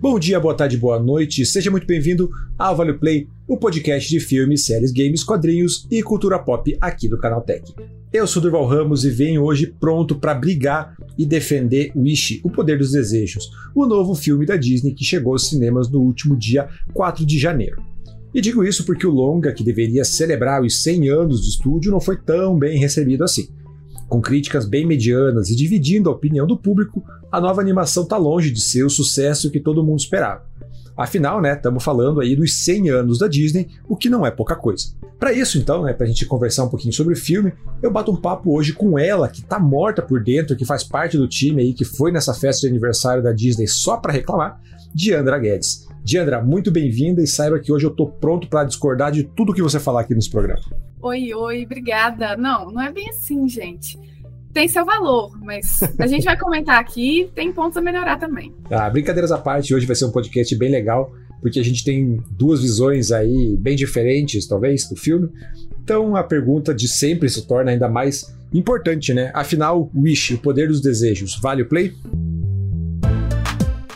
Bom dia, boa tarde, boa noite, seja muito bem-vindo ao Vale Play, o podcast de filmes, séries, games, quadrinhos e cultura pop aqui do Canal Tech. Eu sou Durval Ramos e venho hoje pronto para brigar e defender Wish, O Poder dos Desejos, o novo filme da Disney que chegou aos cinemas no último dia 4 de janeiro. E digo isso porque o longa, que deveria celebrar os 100 anos de estúdio, não foi tão bem recebido assim. Com críticas bem medianas e dividindo a opinião do público, a nova animação está longe de ser o sucesso que todo mundo esperava. Afinal, né, estamos falando aí dos 100 anos da Disney, o que não é pouca coisa. Para isso, então, né, para a gente conversar um pouquinho sobre o filme, eu bato um papo hoje com ela, que tá morta por dentro, que faz parte do time aí, que foi nessa festa de aniversário da Disney só para reclamar, Diandra Guedes. Diandra, muito bem-vinda e saiba que hoje eu tô pronto para discordar de tudo que você falar aqui nesse programa. Oi, oi, obrigada. Não, não é bem assim, gente. Tem seu valor, mas a gente vai comentar aqui, tem pontos a melhorar também. Ah, brincadeiras à parte, hoje vai ser um podcast bem legal, porque a gente tem duas visões aí bem diferentes, talvez, do filme. Então a pergunta de sempre se torna ainda mais importante, né? Afinal, Wish, o poder dos desejos, vale o play?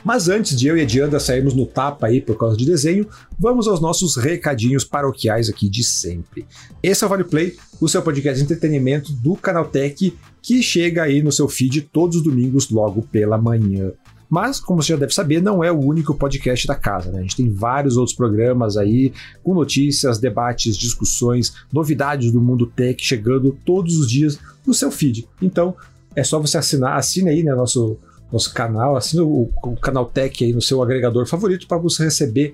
Mas antes de eu e a Dianda sairmos no tapa aí por causa de desenho, vamos aos nossos recadinhos paroquiais aqui de sempre. Esse é o Vale Play, o seu podcast de entretenimento do Canal Tech, que chega aí no seu feed todos os domingos logo pela manhã. Mas, como você já deve saber, não é o único podcast da casa. Né? A gente tem vários outros programas aí, com notícias, debates, discussões, novidades do mundo tech chegando todos os dias no seu feed. Então, é só você assinar, assine aí né, nosso nosso canal, assina o, o canal Tech aí no seu agregador favorito para você receber,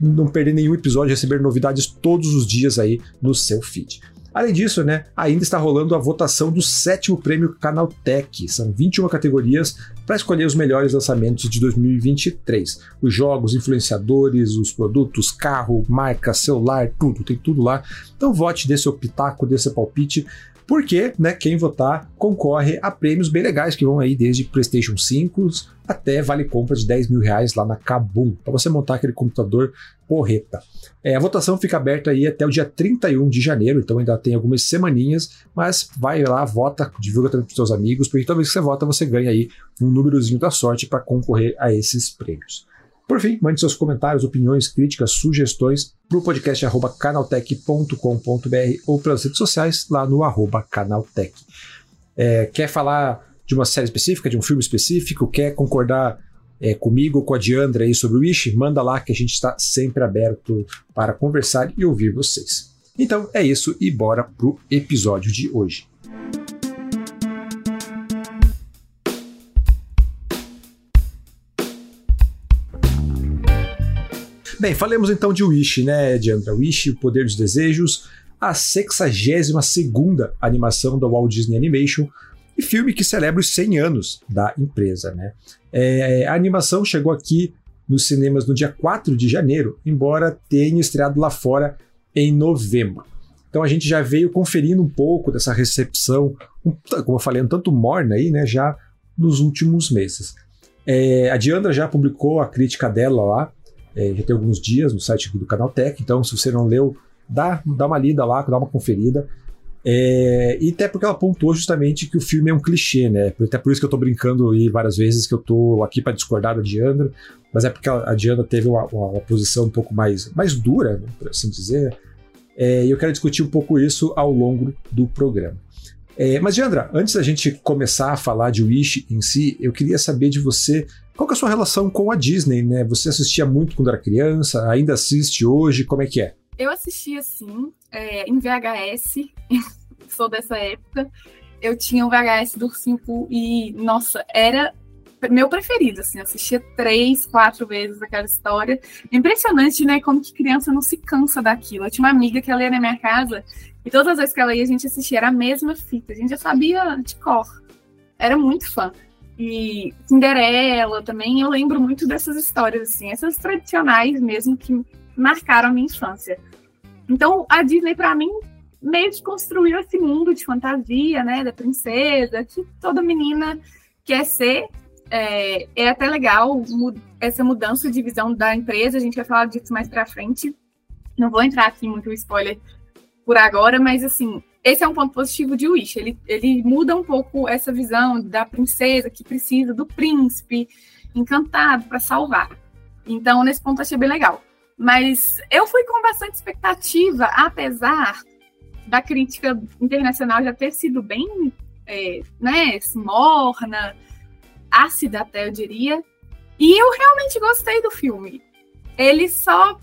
não perder nenhum episódio, receber novidades todos os dias aí no seu feed. Além disso, né, ainda está rolando a votação do sétimo prêmio Canal Tech. São 21 categorias para escolher os melhores lançamentos de 2023. Os jogos, influenciadores, os produtos, carro, marca, celular, tudo, tem tudo lá. Então vote, dê seu pitaco, dê seu palpite porque né, quem votar concorre a prêmios bem legais que vão aí desde PlayStation 5 até vale compra de 10 mil reais lá na Kabum, para você montar aquele computador porreta. É, a votação fica aberta aí até o dia 31 de janeiro, então ainda tem algumas semaninhas, mas vai lá, vota, divulga também para seus amigos, porque toda vez que você vota, você ganha aí um númerozinho da sorte para concorrer a esses prêmios. Por fim, mande seus comentários, opiniões, críticas, sugestões para o podcast canaltech.com.br ou pelas redes sociais lá no canaltech. É, quer falar de uma série específica, de um filme específico, quer concordar é, comigo ou com a Diandra aí sobre o Wish, manda lá que a gente está sempre aberto para conversar e ouvir vocês. Então é isso e bora pro episódio de hoje. Bem, falemos então de Wish, né, Diandra? Wish, o Poder dos Desejos, a 62 animação da Walt Disney Animation, e filme que celebra os 100 anos da empresa, né? É, a animação chegou aqui nos cinemas no dia 4 de janeiro, embora tenha estreado lá fora em novembro. Então a gente já veio conferindo um pouco dessa recepção, como eu falei, um tanto morna aí, né, já nos últimos meses. É, a Diandra já publicou a crítica dela lá, é, já tem alguns dias no site do Canal Tech, então se você não leu, dá, dá uma lida lá, dá uma conferida. É, e até porque ela pontuou justamente que o filme é um clichê, né? Até por isso que eu tô brincando aí várias vezes que eu tô aqui para discordar da Diandra, mas é porque a Diandra teve uma, uma, uma, posição um pouco mais, mais dura, né, por assim dizer. É, e eu quero discutir um pouco isso ao longo do programa. É, mas, Diandra, antes da gente começar a falar de Wish em si, eu queria saber de você qual é a sua relação com a Disney, né? Você assistia muito quando era criança, ainda assiste hoje, como é que é? Eu assistia sim, é, em VHS, sou dessa época. Eu tinha um VHS do Ursinho e, nossa, era meu preferido, assim, assistia três, quatro vezes aquela história. Impressionante, né, como que criança não se cansa daquilo. Eu tinha uma amiga que ela ia na minha casa e todas as vezes que ela ia, a gente assistia, era a mesma fita. A gente já sabia de cor. Era muito fã. E Cinderela também, eu lembro muito dessas histórias, assim, essas tradicionais mesmo que marcaram a minha infância. Então, a Disney, para mim, meio que construiu esse mundo de fantasia, né, da princesa, que toda menina quer ser. É, é até legal essa mudança de visão da empresa, a gente vai falar disso mais para frente. Não vou entrar aqui muito spoiler por agora, mas assim, esse é um ponto positivo de Wish. Ele, ele muda um pouco essa visão da princesa que precisa do príncipe encantado para salvar. Então, nesse ponto, achei bem legal. Mas eu fui com bastante expectativa, apesar da crítica internacional já ter sido bem é, né, morna, ácida até, eu diria. E eu realmente gostei do filme. Ele só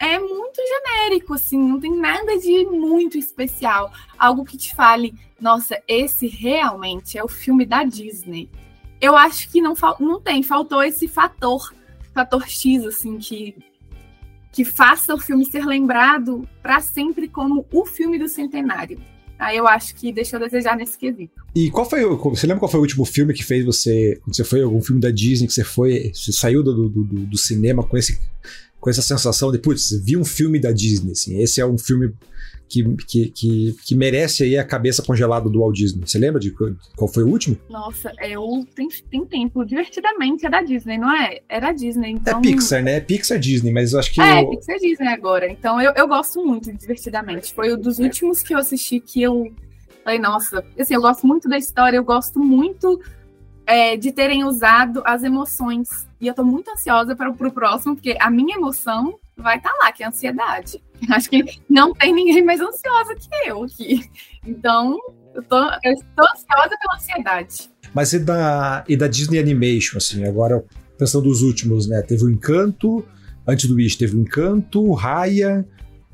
é muito genérico, assim, não tem nada de muito especial. Algo que te fale, nossa, esse realmente é o filme da Disney. Eu acho que não, não tem, faltou esse fator, fator X, assim, que que faça o filme ser lembrado para sempre como o filme do centenário. Aí eu acho que deixou a desejar nesse quesito. E qual foi Você lembra qual foi o último filme que fez você. Quando você foi algum filme da Disney que você foi. Você saiu do, do, do, do cinema com, esse, com essa sensação de, putz, vi um filme da Disney, assim. Esse é um filme que, que, que, que, merece aí a cabeça congelada do Walt Disney. Você lembra de qual foi o último? Nossa, é o tem, tem tempo. Divertidamente é da Disney, não é? Era Disney, então... É Pixar, né? É Pixar Disney, mas eu acho que... É, eu... Pixar Disney agora. Então eu, eu gosto muito de Divertidamente. Foi um dos últimos que eu assisti que eu falei, nossa, assim, eu gosto muito da história, eu gosto muito é, de terem usado as emoções. E eu tô muito ansiosa para o próximo, porque a minha emoção vai estar tá lá, que é a ansiedade. Acho que não tem ninguém mais ansiosa que eu aqui. Então, eu, tô, eu estou ansiosa pela ansiedade. Mas e da, e da Disney Animation, assim, agora pensando nos últimos, né? Teve o Encanto, antes do Wish teve o Encanto, Raya,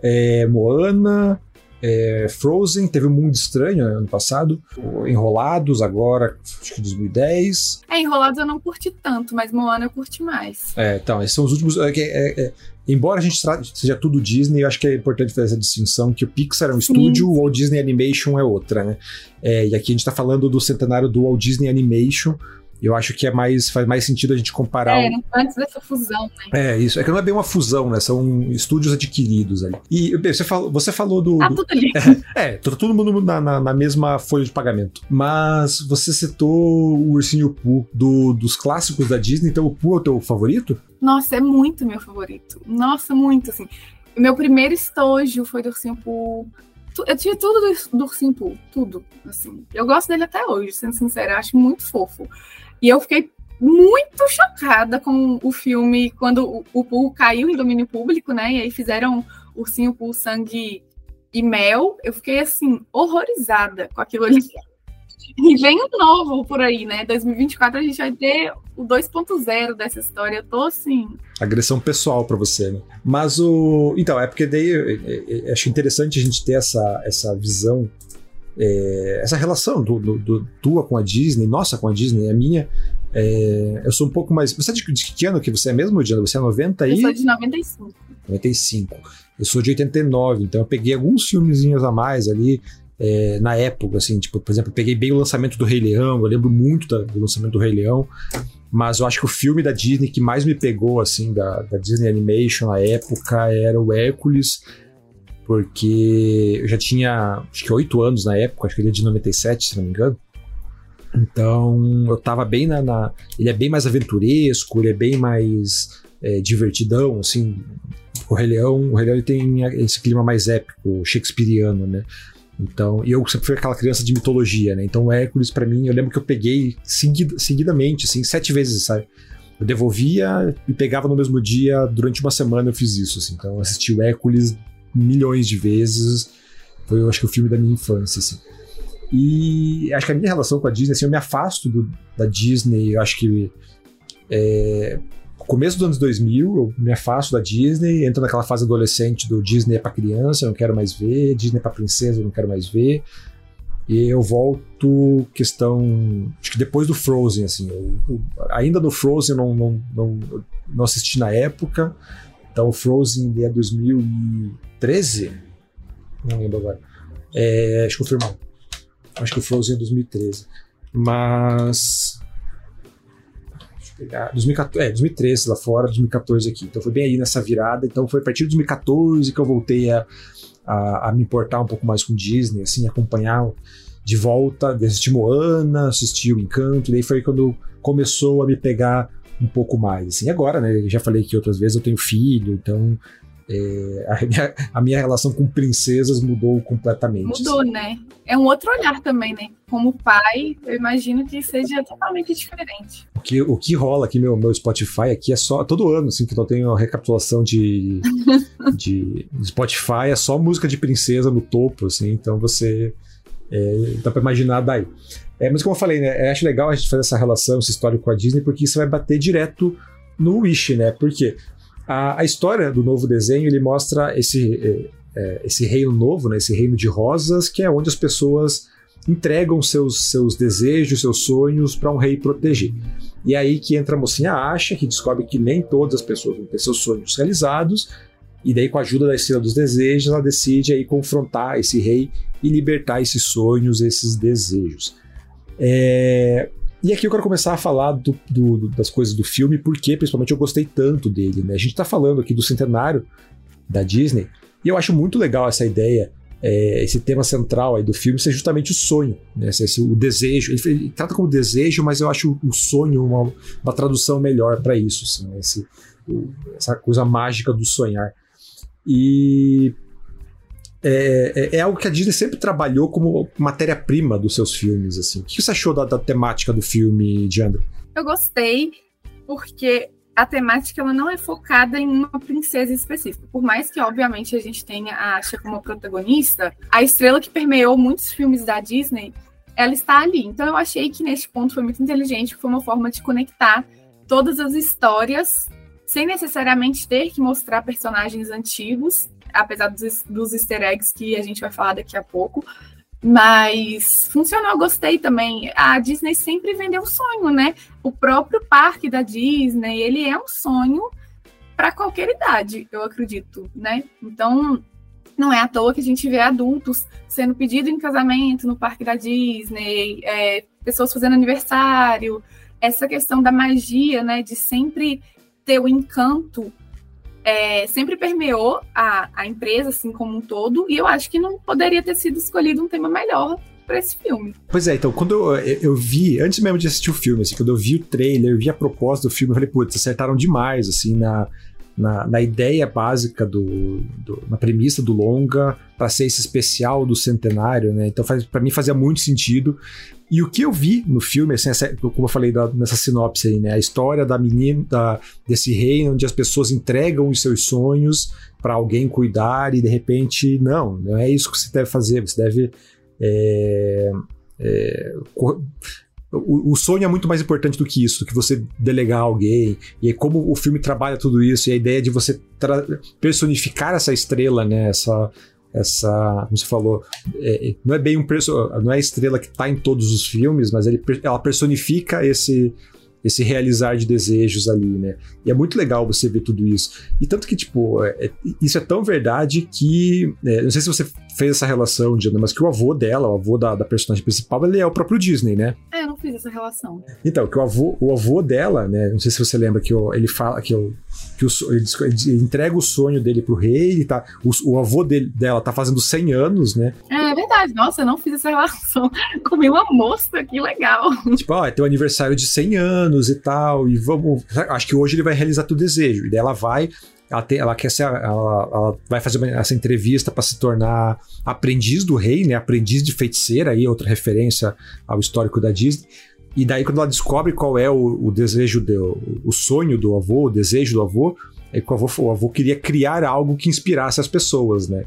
é, Moana, é, Frozen, teve um Mundo Estranho né, ano passado, Enrolados agora, acho que 2010. É, Enrolados eu não curti tanto, mas Moana eu curti mais. É, então, esses são os últimos. É, é, é embora a gente seja tudo Disney, eu acho que é importante fazer essa distinção que o Pixar é um Sim. estúdio, o Walt Disney Animation é outra, né? É, e aqui a gente está falando do centenário do Walt Disney Animation, eu acho que é mais faz mais sentido a gente comparar. É, antes dessa fusão, né? É, isso. É que não é bem uma fusão, né? São estúdios adquiridos ali. E você falou, você falou do. Tá tudo ali. É, é todo mundo na, na, na, mesma folha de pagamento. Mas você citou o Ursinho Pooh do, dos clássicos da Disney, então o Pooh é o teu favorito? Nossa, é muito meu favorito. Nossa, muito, assim. Meu primeiro estojo foi do Ursinho Pooh. Eu tinha tudo do, do Ursinho Pooh, tudo, assim. Eu gosto dele até hoje, sendo sincera, acho muito fofo. E eu fiquei muito chocada com o filme quando o, Pooh caiu em domínio público, né? E aí fizeram Ursinho Pooh Sangue e Mel. Eu fiquei assim, horrorizada com aquilo ali. E vem um novo por aí, né? 2024 a gente vai ter o 2.0 dessa história. Eu tô assim. Agressão pessoal para você, né? Mas o. Então, é porque daí eu, eu, eu acho interessante a gente ter essa, essa visão é, essa relação do, do, do, tua com a Disney, nossa com a Disney, a minha, é, eu sou um pouco mais. Você é de, de que ano que você é mesmo, Diana? Você é 90 e. Eu sou de 95. 95. Eu sou de 89, então eu peguei alguns filmezinhos a mais ali. É, na época, assim, tipo, por exemplo, eu peguei bem o lançamento do Rei Leão, eu lembro muito da, do lançamento do Rei Leão, mas eu acho que o filme da Disney que mais me pegou, assim, da, da Disney Animation na época era o Hércules, porque eu já tinha acho que oito anos na época, acho que ele é de 97, se não me engano. Então eu tava bem na, na Ele é bem mais aventuresco, ele é bem mais é, divertidão, assim. O Rei Leão, o Rei Leão tem esse clima mais épico, shakespeariano, né? Então, e eu sempre fui aquela criança de mitologia, né? Então, o Hércules, para mim, eu lembro que eu peguei seguid, seguidamente, assim, sete vezes, sabe? Eu devolvia e pegava no mesmo dia, durante uma semana eu fiz isso, assim. Então, eu assisti o Hércules milhões de vezes. Foi, eu acho que, o filme da minha infância, assim. E acho que a minha relação com a Disney, assim, eu me afasto do, da Disney, eu acho que. É, começo dos anos 2000, eu me afasto da Disney, entro naquela fase adolescente do Disney é pra criança, eu não quero mais ver, Disney é pra princesa, eu não quero mais ver. E eu volto questão. Acho que depois do Frozen, assim. Eu, eu, ainda no Frozen eu não, não, não, não assisti na época. Então Frozen é 2013? Não lembro agora. É, acho que confirmar. Acho que o Frozen é 2013. Mas. Deixa eu pegar. 2014, é, 2013 lá fora, 2014 aqui. Então foi bem aí nessa virada. Então foi a partir de 2014 que eu voltei a, a, a me importar um pouco mais com Disney, assim, acompanhar de volta, assistir Moana, assistir o Encanto. E daí foi quando começou a me pegar um pouco mais. Assim, agora, né? Já falei que outras vezes eu tenho filho, então é, a, minha, a, minha, relação com princesas mudou completamente. Mudou, assim. né? É um outro olhar também, né? Como pai, eu imagino que seja totalmente diferente. O que, o que rola aqui, meu, meu Spotify aqui é só. Todo ano, assim, que eu tenho a recapitulação de, de, de Spotify, é só música de princesa no topo, assim, então você. É, dá pra imaginar daí. É, mas como eu falei, né? Eu acho legal a gente fazer essa relação, essa história com a Disney, porque isso vai bater direto no Wish, né? Porque a, a história do novo desenho ele mostra esse, é, é, esse reino novo, né, esse reino de rosas, que é onde as pessoas entregam seus, seus desejos, seus sonhos para um rei proteger. E aí que entra a mocinha Acha, que descobre que nem todas as pessoas vão ter seus sonhos realizados, e daí com a ajuda da Estrela dos Desejos, ela decide aí confrontar esse rei e libertar esses sonhos, esses desejos. É, e aqui eu quero começar a falar do, do, das coisas do filme, porque principalmente eu gostei tanto dele. Né? A gente está falando aqui do centenário da Disney, e eu acho muito legal essa ideia, é, esse tema central aí do filme ser justamente o sonho, né? Esse, esse, o desejo. Ele, ele, trata como desejo, mas eu acho o sonho uma, uma tradução melhor para isso, assim, né? esse, essa coisa mágica do sonhar. E é, é, é, algo que a Disney sempre trabalhou como matéria-prima dos seus filmes, assim. O que você achou da, da temática do filme, Diandra? Eu gostei, porque a temática ela não é focada em uma princesa específica. Por mais que, obviamente, a gente tenha a Asha como protagonista, a estrela que permeou muitos filmes da Disney, ela está ali. Então eu achei que neste ponto foi muito inteligente, foi uma forma de conectar todas as histórias sem necessariamente ter que mostrar personagens antigos apesar dos, dos easter eggs que a gente vai falar daqui a pouco. Mas funcionou, gostei também. A Disney sempre vendeu um sonho, né? O próprio parque da Disney, ele é um sonho para qualquer idade, eu acredito, né? Então, não é à toa que a gente vê adultos sendo pedido em casamento no parque da Disney, é, pessoas fazendo aniversário, essa questão da magia, né? De sempre ter o encanto é, sempre permeou a, a empresa, assim como um todo, e eu acho que não poderia ter sido escolhido um tema melhor para esse filme. Pois é, então, quando eu, eu, vi, antes mesmo de assistir o filme, assim, quando eu vi o trailer, eu vi a proposta do filme, eu falei, putz, acertaram demais, assim, na, na, na ideia básica do, do, na premissa do longa para ser esse especial do centenário, né? Então, para mim fazia muito sentido. E o que eu vi no filme, assim, essa, como eu falei da, nessa sinopse aí, né? A história da menina, da, desse reino onde as pessoas entregam os seus sonhos para alguém cuidar e de repente, não, não é isso que você deve fazer, você deve. É, é, o, sonho é muito mais importante do que isso, do que você delegar alguém. E aí, como o filme trabalha tudo isso, e a ideia de você personificar essa estrela, né? Essa, essa, como você falou, é, não é bem um não é a estrela que está em todos os filmes, mas ele, ela personifica esse esse realizar de desejos ali, né? E é muito legal você ver tudo isso. E tanto que, tipo, é, é isso é tão verdade que. É, não sei se você fez essa relação, Diana, mas que o avô dela, o avô da, da, personagem principal, ele é o próprio Disney, né? É, eu não fiz essa relação. Então, que o avô, o avô dela, né? Não sei se você lembra que ele fala que o, que o, ele, ele, entrega o sonho dele pro rei, tá, o, o avô dele, dela tá fazendo 100 anos, né? É verdade. Nossa, eu não fiz essa relação. Comi uma moça, que legal. Tipo, ó, é teu aniversário de 100 anos e tal, e vamos... Acho que hoje ele vai realizar teu desejo. E daí ela vai ela, tem, ela quer ser, ela, ela vai fazer essa entrevista para se tornar aprendiz do rei, né? Aprendiz de feiticeira, aí outra referência ao histórico da Disney. E daí, quando ela descobre qual é o, o desejo, do, o sonho do avô, o desejo do avô, é que o avô, o avô queria criar algo que inspirasse as pessoas, né?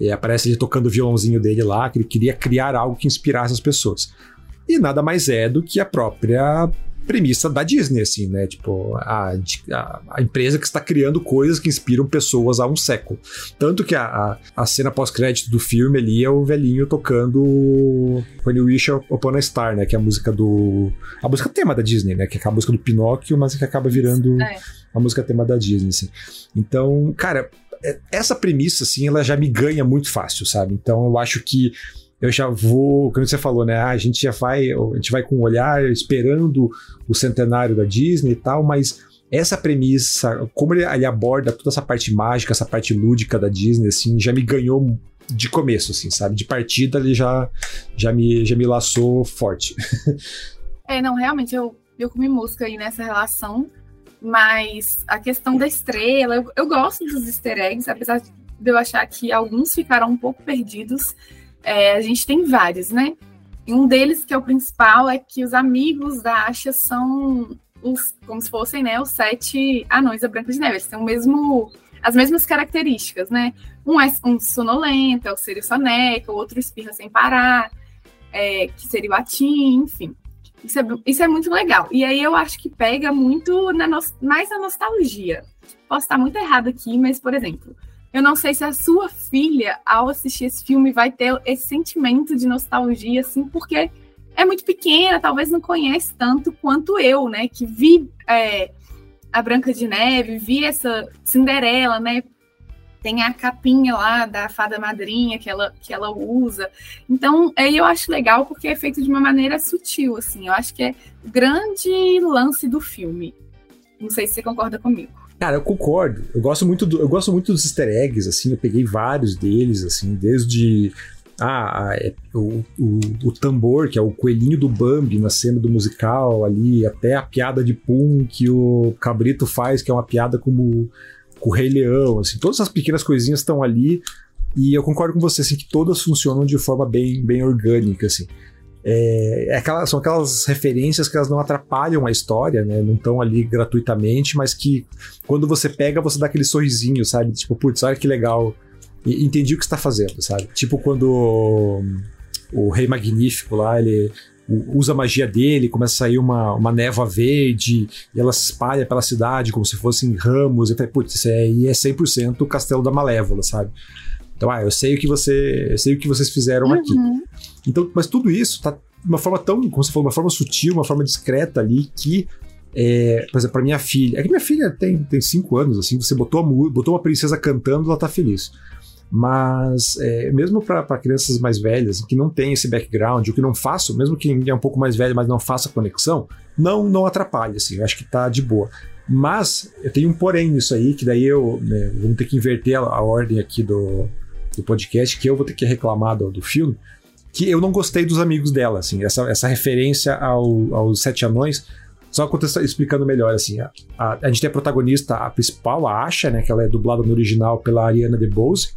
E aparece ele tocando o violãozinho dele lá, que ele queria criar algo que inspirasse as pessoas. E nada mais é do que a própria premissa da Disney, assim, né? Tipo, a, a, a, empresa que está criando coisas que inspiram pessoas há um século. Tanto que a, a, a cena pós-crédito do filme ali é o velhinho tocando When You Wish Upon a Star, né? Que é a música do. A música tema da Disney, né? Que é a música do Pinóquio, mas que acaba virando é. a música tema da Disney, assim. Então, cara, essa premissa, assim, ela já me ganha muito fácil, sabe? Então eu acho que eu já vou, como você falou, né? A gente já vai, a gente vai com um olhar esperando o centenário da Disney e tal, mas essa premissa, como ele, ele, aborda toda essa parte mágica, essa parte lúdica da Disney, assim, já me ganhou de começo, assim, sabe? De partida ele já, já, me, já me laçou forte. é, não, realmente, eu, eu comi música aí nessa relação, Mas a questão da estrela, eu, eu gosto dos easter eggs, apesar de eu achar que alguns ficaram um pouco perdidos. É, a gente tem vários, né? E um deles, que é o principal, é que os amigos da Asha são os, como se fossem, né, os sete anões da Branca de Neve. Eles têm o mesmo, as mesmas características, né? Um é um sonolento, é o Sírio Soneca, o outro espirra sem parar, é, que seria o Atim, enfim. Isso é, isso é muito legal. E aí eu acho que pega muito na no, mais na nostalgia. Posso estar muito errado aqui, mas, por exemplo, eu não sei se a sua filha, ao assistir esse filme, vai ter esse sentimento de nostalgia, assim, porque é muito pequena, talvez não conhece tanto quanto eu, né? Que vi é, a Branca de Neve, vi essa Cinderela, né? Tem a capinha lá da fada madrinha que ela, que ela usa. Então, aí eu acho legal porque é feito de uma maneira sutil, assim. Eu acho que é o grande lance do filme. Não sei se você concorda comigo. Cara, eu concordo. Eu gosto muito do, eu gosto muito dos easter eggs, assim, eu peguei vários deles, assim, desde ah, é, o, o, o, tambor, que é o coelhinho do Bambi na cena do musical ali, até a piada de Pum que o Cabrito faz, que é uma piada como com o Rei Leão, assim, todas essas pequenas coisinhas estão ali e eu concordo com você, assim, que todas funcionam de forma bem, bem orgânica, assim. É, é são aquelas referências que elas não atrapalham a história, né? Não estão ali gratuitamente, mas que quando você pega, você dá aquele sorrisinho, sabe? Tipo, putz, olha que legal. Entendi o que está fazendo, sabe? Tipo quando o Rei Magnífico lá, ele usa a magia dele, começa a sair uma, uma névoa verde, e ela se espalha pela cidade como se fossem ramos. Eu falei, putz, isso aí é 100% o Castelo da Malévola, sabe? Então, ah, eu sei o que você, eu sei o que vocês fizeram uhum. aqui. Então, mas tudo isso tá de uma forma tão, como você falou, uma forma sutil, uma forma discreta ali que é, por exemplo, para minha filha, é que minha filha tem, tem cinco anos, assim, você botou, a, botou uma princesa cantando, ela tá feliz. Mas é, mesmo para crianças mais velhas, que não tem esse background, ou que não façam, mesmo que é um pouco mais velho, mas não faça conexão, não não atrapalha, assim, eu acho que tá de boa. Mas eu tenho um porém nisso aí, que daí eu né, vamos ter que inverter a, a ordem aqui do, do podcast, que eu vou ter que reclamar do, do filme, que eu não gostei dos amigos dela, assim, essa, essa referência ao, aos Sete Anões, só explicando melhor, assim, a, a, a, gente tem a protagonista, a principal, a Asha, né, que ela é dublada no original pela Ariana DeBose,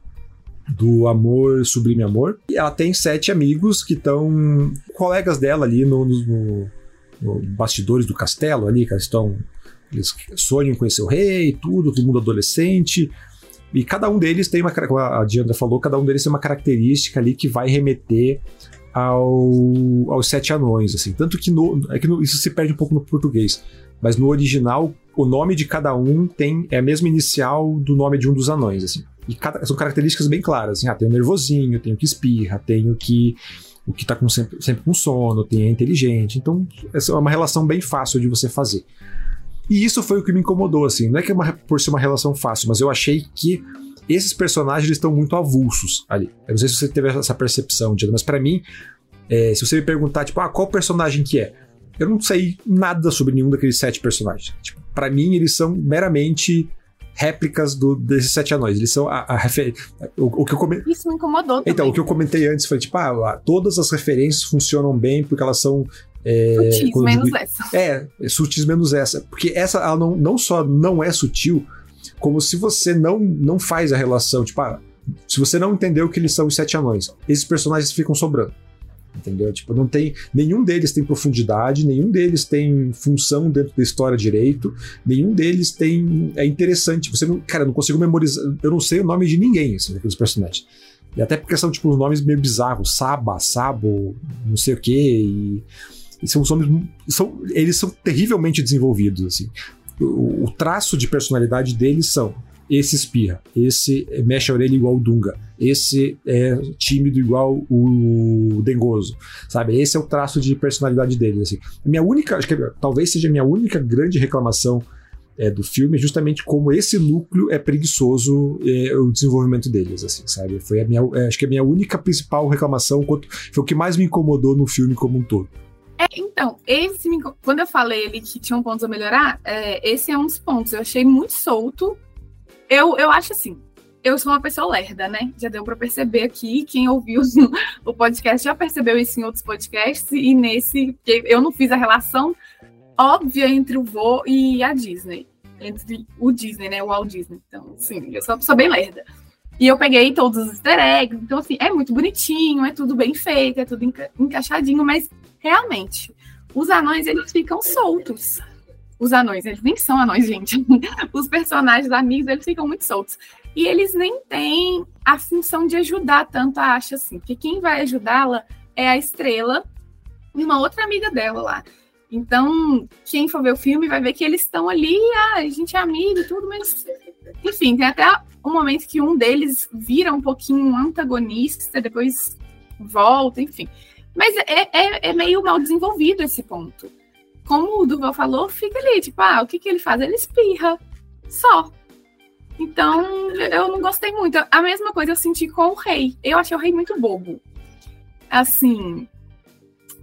do Amor Sublime Amor, e ela tem sete amigos que estão colegas dela ali no, no, no, bastidores do castelo ali, que eles estão eles sonham conhecer o rei, tudo, todo mundo adolescente, e cada um deles tem uma, como a Diandra falou, cada um deles tem uma característica ali que vai remeter ao, aos sete anões, assim. Tanto que, no, é que no, isso se perde um pouco no português, mas no original o nome de cada um tem é a mesma inicial do nome de um dos anões, assim. E são características bem claras, assim. Ah, tem o nervosinho, tem o que espirra, tem o que o que tá com sempre, sempre com sono, tem a inteligente. Então, essa é uma relação bem fácil de você fazer. E isso foi o que me incomodou, assim. Não é que é uma, por ser uma relação fácil, mas eu achei que esses personagens estão muito avulsos ali. Eu não sei se você teve essa percepção, Diana, mas para mim, é, se você me perguntar, tipo, ah, qual personagem que é? Eu não sei nada sobre nenhum daqueles sete personagens. Tipo, para mim, eles são meramente réplicas do, desses sete anões. Eles são a, a refer... o, o, que eu comentei. Isso me incomodou. Também. Então, o que eu comentei antes foi tipo, ah, todas as referências funcionam bem porque elas são é, sutis menos essa. É, é, sutis menos essa. Porque essa, ela não, não só não é sutil, como se você não, não faz a relação, tipo, ah, se você não entendeu que eles são os sete anões, esses personagens ficam sobrando. Entendeu? Tipo, não tem. Nenhum deles tem profundidade, nenhum deles tem função dentro da história direito, nenhum deles tem. É interessante. Você não. Cara, eu não consigo memorizar. Eu não sei o nome de ninguém, assim, daqueles personagens. E até porque são, tipo, nomes meio bizarros. Saba, Sabo, não sei o quê. E e são os homens. São, eles são terrivelmente desenvolvidos, assim. O, o traço de personalidade deles são esse espirra, esse mexe a orelha igual o Dunga, esse é tímido igual o Dengoso, sabe? Esse é o traço de personalidade deles, assim. Minha única, acho que talvez seja a minha única grande reclamação é, do filme é justamente como esse núcleo é preguiçoso é, o desenvolvimento deles, assim, sabe? Foi a minha, é, acho que a minha única principal reclamação, foi o que mais me incomodou no filme como um todo. É, então, esse, quando eu falei ele que tinham pontos a melhorar, é, esse é um dos pontos. Eu achei muito solto. Eu, eu acho assim, eu sou uma pessoa lerda, né? Já deu para perceber aqui. Quem ouviu o podcast já percebeu isso em outros podcasts. E nesse, eu não fiz a relação óbvia entre o vô e a Disney. Entre o Disney, né? O Walt Disney. Então, sim, eu sou, sou bem lerda. E eu peguei todos os easter eggs. Então, assim, é muito bonitinho, é tudo bem feito, é tudo enca encaixadinho, mas realmente, os anões, eles ficam soltos. Os anões, eles nem são anões, gente. Os personagens amigos, eles ficam muito soltos. E eles nem têm a função de ajudar tanto a Asha assim. Porque quem vai ajudá-la é a Estrela e uma outra amiga dela lá. Então, quem for ver o filme vai ver que eles estão ali, ah, a gente é amigo e tudo, mas. Enfim, tem até um momento que um deles vira um pouquinho antagonista, depois volta, enfim. Mas é, é, é, meio mal desenvolvido esse ponto. Como o Duval falou, fica ali, tipo, ah, o que, que ele faz? Ele espirra. Só. Então, eu não gostei muito. A mesma coisa eu senti com o rei. Eu achei o rei muito bobo. Assim,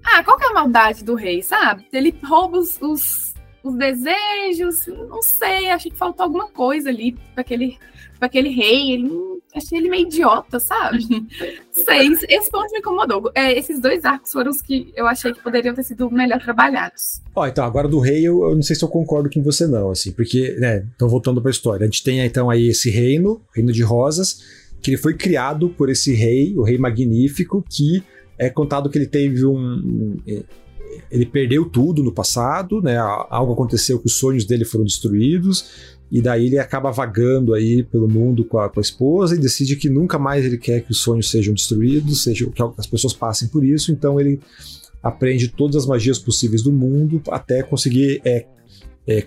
ah, qual que é a maldade do rei, sabe? Ele rouba os, os, os desejos, não sei, achei que faltou alguma coisa ali para aquele, pra aquele rei. Ele, achei ele meio idiota, sabe? sei, esse ponto me incomodou. É, esses dois arcos foram os que eu achei que poderiam ter sido melhor trabalhados. Ó, oh, então, agora do rei, eu, eu, não sei se eu concordo com você, não, assim, porque, né, então voltando pra história, a gente tem então aí esse reino, reino de rosas, que ele foi criado por esse rei, o rei magnífico, que é contado que ele teve um. Ele perdeu tudo no passado, né? Algo aconteceu que os sonhos dele foram destruídos, e daí ele acaba vagando aí pelo mundo com a, com a esposa e decide que nunca mais ele quer que os sonhos sejam destruídos, seja que as pessoas passem por isso, então ele aprende todas as magias possíveis do mundo até conseguir é, é,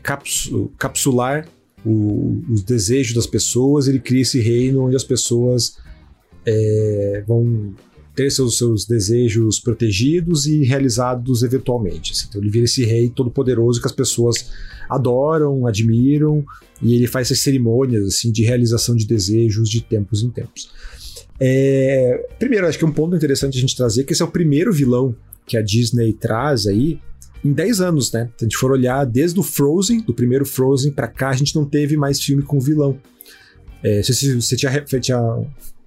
capsular o, os desejos das pessoas. Ele cria esse reino onde as pessoas é, vão ter seus, seus desejos protegidos e realizados eventualmente. Assim. Então ele vira esse rei todo poderoso que as pessoas adoram, admiram, e ele faz essas cerimônias assim de realização de desejos de tempos em tempos. É, primeiro, acho que um ponto interessante a gente trazer que esse é o primeiro vilão que a Disney traz aí em 10 anos, né? Se a gente for olhar desde o Frozen, do primeiro Frozen para cá, a gente não teve mais filme com vilão. É, você, você tinha, tinha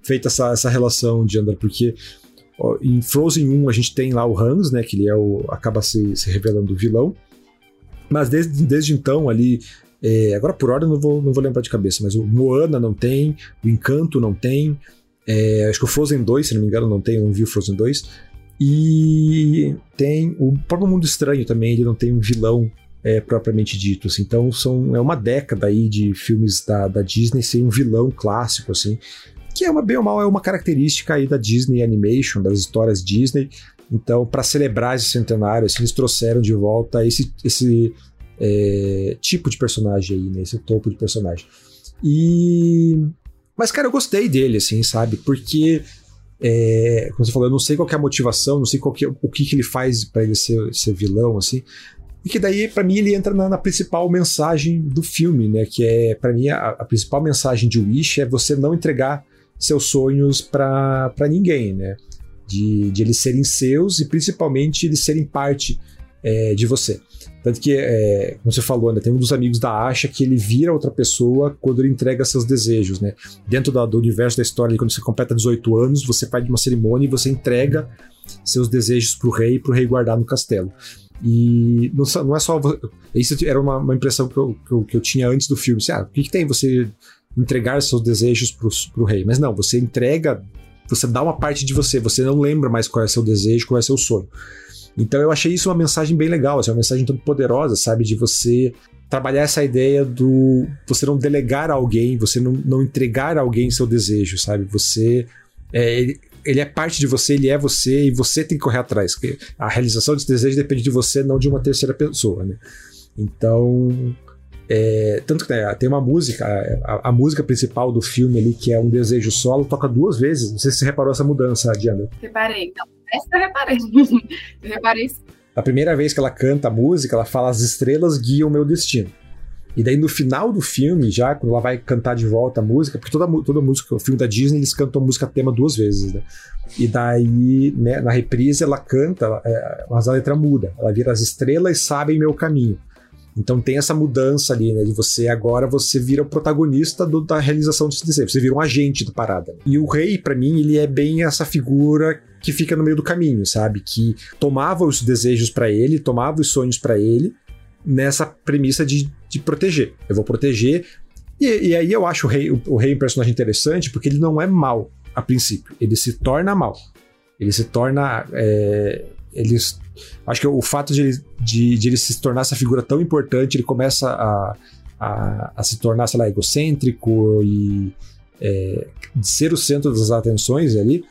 feito essa, essa relação, Diandra, porque em Frozen 1 a gente tem lá o Hans, né? Que ele é o, acaba se, se revelando o vilão. Mas desde, desde então ali. É, agora por ordem não vou, não vou lembrar de cabeça, mas o Moana não tem, o Encanto não tem. É, acho que o Frozen 2, se não me engano, não tem, eu não vi o Frozen 2. E tem o próprio Mundo Estranho também, ele não tem um vilão é, propriamente dito. Assim. Então são, é uma década aí de filmes da, da Disney sem um vilão clássico, assim que é uma bem ou mal é uma característica aí da Disney Animation, das histórias Disney. Então, para celebrar esse centenário, assim, eles trouxeram de volta esse, esse é, tipo de personagem aí, né? Esse topo de personagem. E mas cara, eu gostei dele, assim, sabe? Porque é, como você falou, eu não sei qual é a motivação, não sei qual que é, o que, que ele faz para ele ser, ser vilão, assim. E que daí, para mim, ele entra na, na, principal mensagem do filme, né? Que é, para mim, a, a, principal mensagem de Wish é você não entregar seus sonhos para ninguém, né? De, de eles serem seus e principalmente eles serem parte é, de você. Tanto que, é, como você falou, né, tem um dos amigos da Asha que ele vira outra pessoa quando ele entrega seus desejos, né? Dentro da, do universo da história, quando você completa 18 anos, você faz uma cerimônia e você entrega seus desejos pro rei, pro rei guardar no castelo. E não, não é só. Isso era uma, uma impressão que eu, que eu, que, eu, tinha antes do filme. Assim, ah, o que, que tem você entregar seus desejos pro, pro rei. Mas não, você entrega, você dá uma parte de você, você não lembra mais qual é seu desejo, qual é seu sonho. Então eu achei isso uma mensagem bem legal, assim, uma mensagem tão poderosa, sabe? De você trabalhar essa ideia do você não delegar a alguém, você não, não entregar a alguém seu desejo, sabe? Você. É, ele, ele é parte de você, ele é você e você tem que correr atrás. A realização desse desejo depende de você, não de uma terceira pessoa, né? Então, é, tanto que né, tem uma música, a, a, música principal do filme ali, que é um desejo solo, toca duas vezes. Não sei se você reparou essa mudança, Diana. Reparei. Não, essa eu reparei. eu reparei. A primeira vez que ela canta a música, ela fala: As estrelas guiam o meu destino. E daí no final do filme, já, quando ela vai cantar de volta a música, porque toda, toda música, o filme da Disney, eles cantam a música tema duas vezes, né? E daí, né, na reprise, ela canta, é, mas a letra muda. Ela vira as estrelas sabem meu caminho. Então tem essa mudança ali, né? De você agora você vira o protagonista do, da realização desse desejo. Você vira um agente da parada. E o rei, para mim, ele é bem essa figura que fica no meio do caminho, sabe? Que tomava os desejos para ele, tomava os sonhos para ele, nessa premissa de, de proteger. Eu vou proteger. E, e aí eu acho o rei, o, o rei um personagem interessante porque ele não é mal a princípio. Ele se torna mal. Ele se torna. É, ele, acho que o fato de ele, de, de ele se tornar essa figura tão importante, ele começa a, a, a se tornar, sei lá, egocêntrico e é, ser o centro das atenções ali.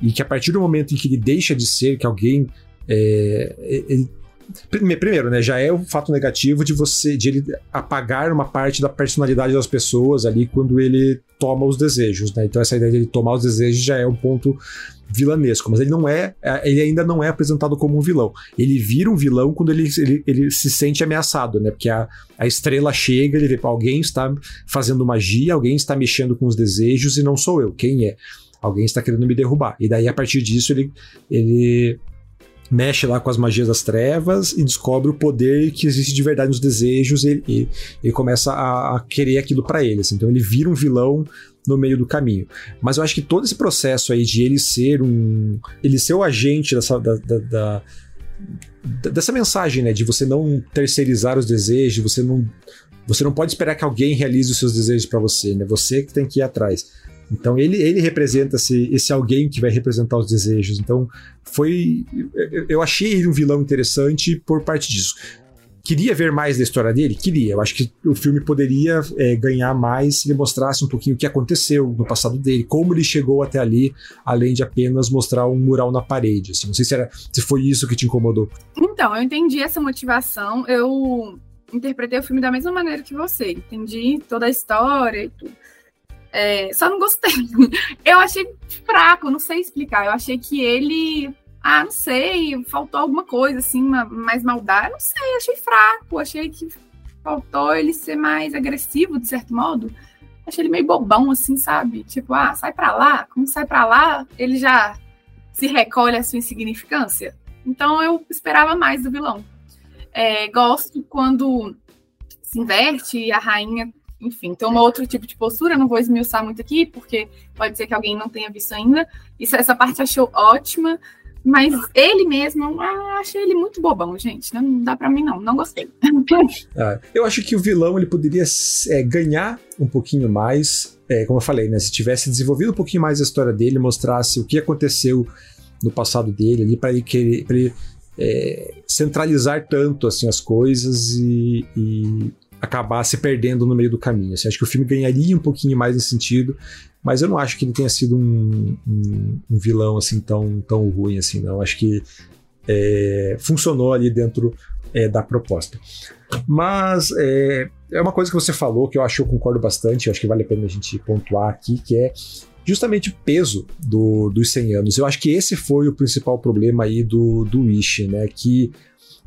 E que a partir do momento em que ele deixa de ser, que alguém. É, ele, Primeiro, né, já é um fato negativo de você de ele apagar uma parte da personalidade das pessoas ali quando ele toma os desejos, né? Então essa ideia de ele tomar os desejos já é um ponto vilanesco, mas ele não é, é, ele ainda não é apresentado como um vilão. Ele vira um vilão quando ele, ele, ele se sente ameaçado, né? Porque a, a estrela chega, ele vê, alguém está fazendo magia, alguém está mexendo com os desejos e não sou eu. Quem é? Alguém está querendo me derrubar. E daí, a partir disso, ele, ele mexe lá com as magias das trevas e descobre o poder que existe de verdade nos desejos e ele, ele começa a, a, querer aquilo para ele. Assim. Então ele vira um vilão no meio do caminho. Mas eu acho que todo esse processo aí de ele ser um. ele ser o agente dessa. Da, da, da, dessa mensagem, né? De você não terceirizar os desejos, você não. Você não pode esperar que alguém realize os seus desejos para você, né? Você que tem que ir atrás. Então ele, ele representa esse, esse alguém que vai representar os desejos. Então foi. Eu achei ele um vilão interessante por parte disso. Queria ver mais da história dele? Queria. Eu acho que o filme poderia é, ganhar mais se ele mostrasse um pouquinho o que aconteceu no passado dele, como ele chegou até ali, além de apenas mostrar um mural na parede. Assim. Não sei se, era, se foi isso que te incomodou. Então, eu entendi essa motivação. Eu interpretei o filme da mesma maneira que você. Entendi toda a história e tudo. É, só não gostei. Eu achei fraco, não sei explicar. Eu achei que ele. Ah, não sei, faltou alguma coisa assim, mais maldade. Não sei, achei fraco. Achei que faltou ele ser mais agressivo, de certo modo. Achei ele meio bobão, assim, sabe? Tipo, ah, sai pra lá. Como sai pra lá, ele já se recolhe a sua insignificância. Então eu esperava mais do vilão. É, gosto quando se inverte e a rainha enfim, toma outro tipo de postura, não vou esmiuçar muito aqui, porque pode ser que alguém não tenha visto ainda. Isso, essa parte achou ótima, mas ele mesmo, ah, achei ele muito bobão, gente. Não dá para mim, não. Não gostei. Ah, eu acho que o vilão ele poderia é, ganhar um pouquinho mais. É, como eu falei, né? Se tivesse desenvolvido um pouquinho mais a história dele, mostrasse o que aconteceu no passado dele ali, para ele querer. Pra ele, é, centralizar tanto assim as coisas e, e acabar se perdendo no meio do caminho. Assim, acho que o filme ganharia um pouquinho mais nesse sentido, mas eu não acho que ele tenha sido um, um, um vilão assim tão, tão ruim assim, não. Acho que é, funcionou ali dentro é, da proposta. Mas é, é, uma coisa que você falou que eu acho que eu concordo bastante, acho que vale a pena a gente pontuar aqui, que é justamente o peso do, dos 100 anos. Eu acho que esse foi o principal problema aí do, do Wish, né? Que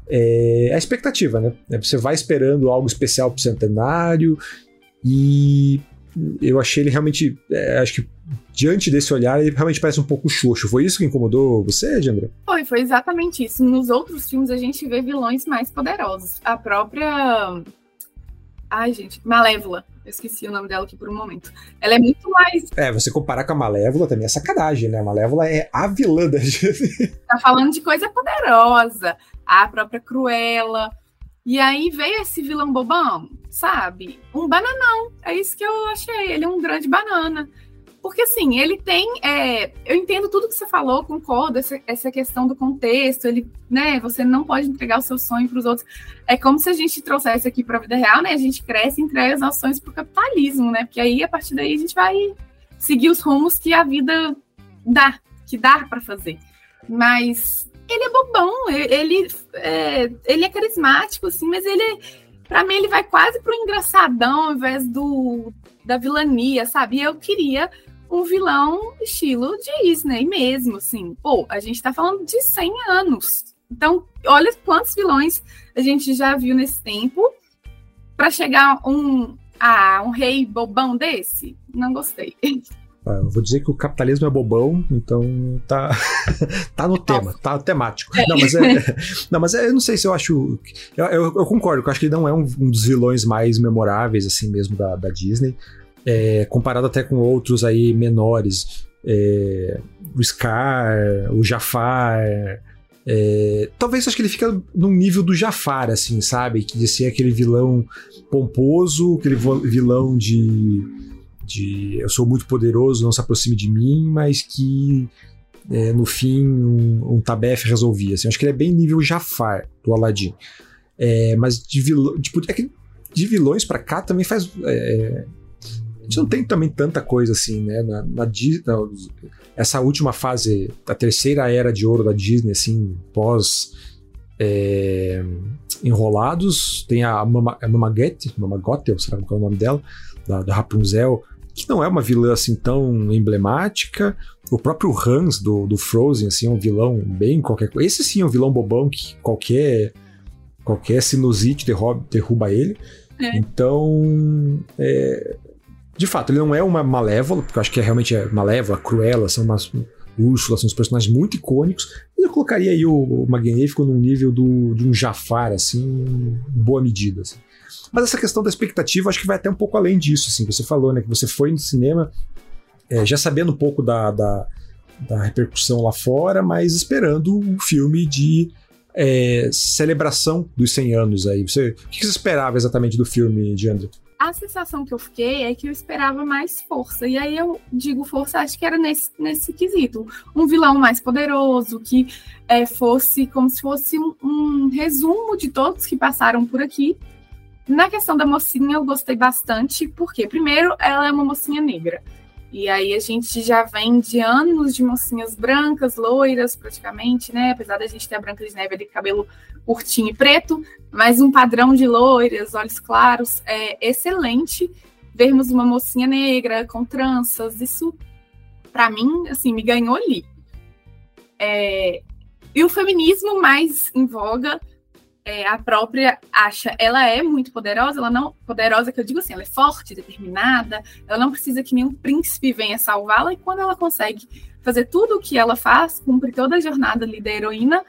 é a expectativa, né? Você vai esperando algo especial pro centenário e eu achei ele realmente, é, acho que diante desse olhar, ele realmente parece um pouco xoxo. Foi isso que incomodou você, Jandra? Foi, foi exatamente isso. Nos outros filmes a gente vê vilões mais poderosos. A própria. Ai, gente, Malévola. Eu esqueci o nome dela aqui por um momento. Ela é muito mais. É, você comparar com a Malévola também é sacanagem, né? A Malévola é a vilã da gente. Tá falando de coisa poderosa a própria Cruella. E aí veio esse vilão bobão, sabe? Um bananão. É isso que eu achei. Ele é um grande banana. Porque, assim, ele tem. É, eu entendo tudo que você falou, concordo, essa, essa questão do contexto. Ele, né, você não pode entregar o seu sonho para os outros. É como se a gente trouxesse aqui para a vida real, né? A gente cresce e entrega as ações para o capitalismo, né? Porque aí, a partir daí, a gente vai seguir os rumos que a vida dá, que dá para fazer. Mas ele é bobão, ele é, ele é carismático, assim, mas ele, para mim, ele vai quase pro engraçadão ao invés do da vilania, sabe? E eu queria um vilão estilo Disney mesmo, assim. Pô, a gente tá falando de 100 anos. Então, olha quantos vilões a gente já viu nesse tempo para chegar um a um rei bobão desse. Não gostei. Ah, eu vou dizer que o capitalismo é bobão, então tá, tá no tema, tá temático. É. Não, mas é, não, mas é, eu não sei se eu acho. Eu, eu, eu concordo, eu acho que ele não é um, um, dos vilões mais memoráveis, assim mesmo, da, da Disney. É, comparado até com outros aí menores. É, o Scar, o Jafar. É, talvez acho que ele fica num nível do Jafar, assim, sabe? Que de ser aquele vilão pomposo, aquele vilão de, de eu sou muito poderoso, não se aproxime de mim, mas que é, no fim um, um tabef resolvia. Assim. Acho que ele é bem nível Jafar do Aladdin. É, mas de vilão, tipo, é de vilões para cá também faz. É, gente não tem também tanta coisa assim, né? Na, na, na, essa última fase, a terceira era de ouro da Disney, assim, pós é, Enrolados, tem a, Mama, a Mamagote, Mamagote, sabe qual é o nome dela, da, da, Rapunzel, que não é uma vilã assim tão emblemática. O próprio Hans do, do Frozen, assim, é um vilão bem qualquer coisa. Esse sim é um vilão bobão que qualquer, qualquer sinusite derruba, derruba ele. É. Então, é, de fato, ele não é uma malévola, porque eu acho que é realmente é malévola, cruela, são umas. Úrsula, são uns personagens muito icônicos. Eu colocaria aí o, Magnífico num nível do, de um Jafar, assim, em boa medida. Assim. Mas essa questão da expectativa, acho que vai até um pouco além disso, assim. Você falou, né, que você foi no cinema é, já sabendo um pouco da, da, da, repercussão lá fora, mas esperando um filme de é, celebração dos 100 anos aí. Você, o que você esperava exatamente do filme, Diandra? A sensação que eu fiquei é que eu esperava mais força. E aí eu digo força, acho que era nesse, nesse quesito. Um vilão mais poderoso, que é, fosse como se fosse um, um resumo de todos que passaram por aqui. Na questão da mocinha, eu gostei bastante, porque, primeiro, ela é uma mocinha negra. E aí a gente já vem de anos de mocinhas brancas, loiras, praticamente, né? Apesar da gente ter a Branca de Neve ali, cabelo curtinho e preto, mas um padrão de loiras, olhos claros, é excelente. Vermos uma mocinha negra com tranças, isso, para mim, assim, me ganhou ali. É... E o feminismo mais em voga, é, a própria acha, ela é muito poderosa, ela não poderosa que eu digo assim, ela é forte, determinada, ela não precisa que nenhum príncipe venha salvá-la e quando ela consegue fazer tudo o que ela faz, cumprir toda a jornada ali da heroína,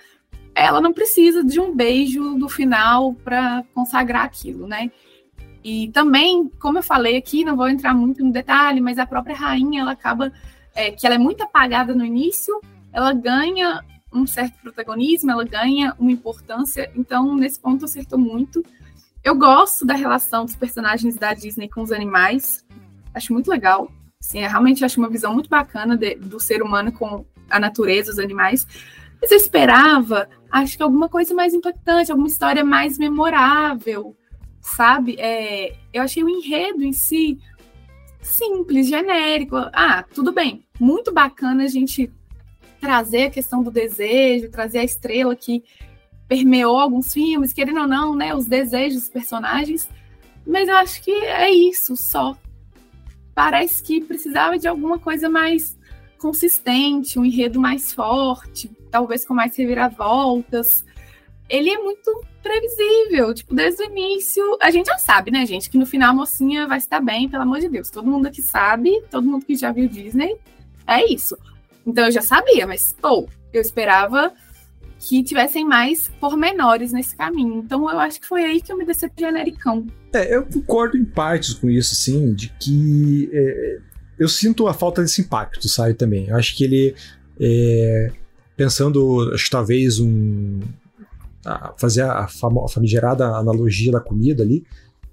ela não precisa de um beijo do final para consagrar aquilo, né? E também, como eu falei aqui, não vou entrar muito no detalhe, mas a própria rainha, ela acaba é, que ela é muito apagada no início, ela ganha um certo protagonismo, ela ganha uma importância, então nesse ponto acertou muito. Eu gosto da relação dos personagens da Disney com os animais, acho muito legal. Assim, eu realmente acho uma visão muito bacana de, do ser humano com a natureza, os animais. Mas eu esperava, acho que alguma coisa mais impactante, alguma história mais memorável, sabe? É, eu achei o enredo em si simples, genérico. Ah, tudo bem, muito bacana a gente trazer a questão do desejo, trazer a estrela que permeou alguns filmes, querendo ou não, né, os desejos dos personagens, mas eu acho que é isso só. Parece que precisava de alguma coisa mais consistente, um enredo mais forte, talvez com mais reviravoltas. Ele é muito previsível, tipo, desde o início, a gente já sabe, né, gente, que no final a mocinha vai estar bem, pelo amor de Deus. Todo mundo aqui sabe, todo mundo que já viu Disney, é isso. Então eu já sabia, mas, pô, eu esperava que tivessem mais pormenores nesse caminho. Então eu acho que foi aí que eu me decepcionei É, eu concordo em partes com isso, assim, de que é, eu sinto a falta desse impacto, sabe, também. Eu acho que ele, é, pensando, acho que talvez um... A fazer a, famo, a famigerada analogia da comida ali,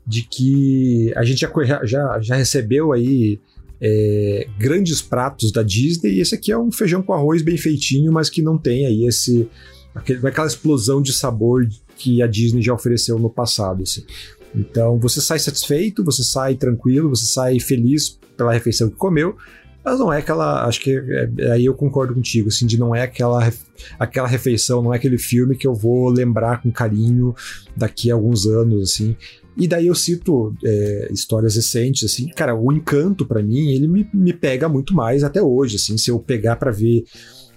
de que a gente já, já, já recebeu aí é, grandes pratos da Disney, e esse aqui é um feijão com arroz bem feitinho, mas que não tem aí esse aquele, aquela explosão de sabor que a Disney já ofereceu no passado, assim. Então você sai satisfeito, você sai tranquilo, você sai feliz pela refeição que comeu, mas não é aquela, acho que é, é, aí eu concordo contigo, assim, de não é aquela aquela refeição, não é aquele filme que eu vou lembrar com carinho daqui a alguns anos, assim. E daí eu cito é, histórias recentes, assim, cara, o Encanto para mim, ele me, me pega muito mais até hoje, assim, se eu pegar para ver,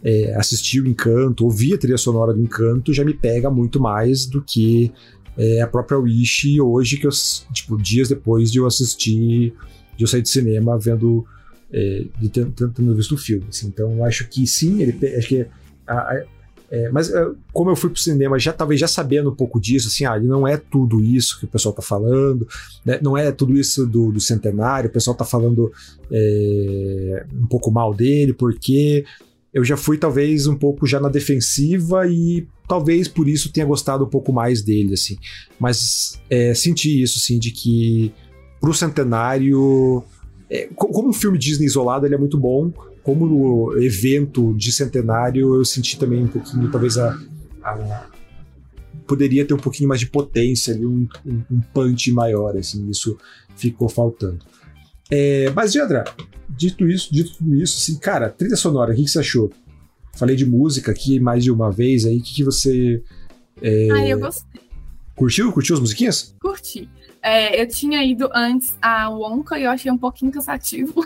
é, assistir o Encanto, ouvir a trilha sonora do Encanto, já me pega muito mais do que é, a própria Wish hoje, que eu, tipo, dias depois de eu assistir, de eu sair do cinema vendo, é, de tendo visto o filme, assim, então acho que sim, ele, acho que a, é, mas é, como eu fui pro cinema já talvez já sabendo um pouco disso, assim, ah, não é tudo isso que o pessoal tá falando, né? não é tudo isso do, do centenário, o pessoal tá falando é, um pouco mal dele, porque eu já fui talvez um pouco já na defensiva e talvez por isso tenha gostado um pouco mais dele, assim. Mas é, senti isso, assim, de que pro centenário. É, como um filme Disney isolado, ele é muito bom. Como no evento de centenário, eu senti também um pouquinho, talvez a, a poderia ter um pouquinho mais de potência ali, um, um, um punch maior, assim, isso ficou faltando. É, mas, Diandra, dito isso, dito tudo isso, assim, cara, trilha sonora, o que, que você achou? Falei de música aqui mais de uma vez aí, o que, que você. É, ah, eu gostei. Curtiu? Curtiu as musiquinhas? Curti. É, eu tinha ido antes a Wonka e eu achei um pouquinho cansativo.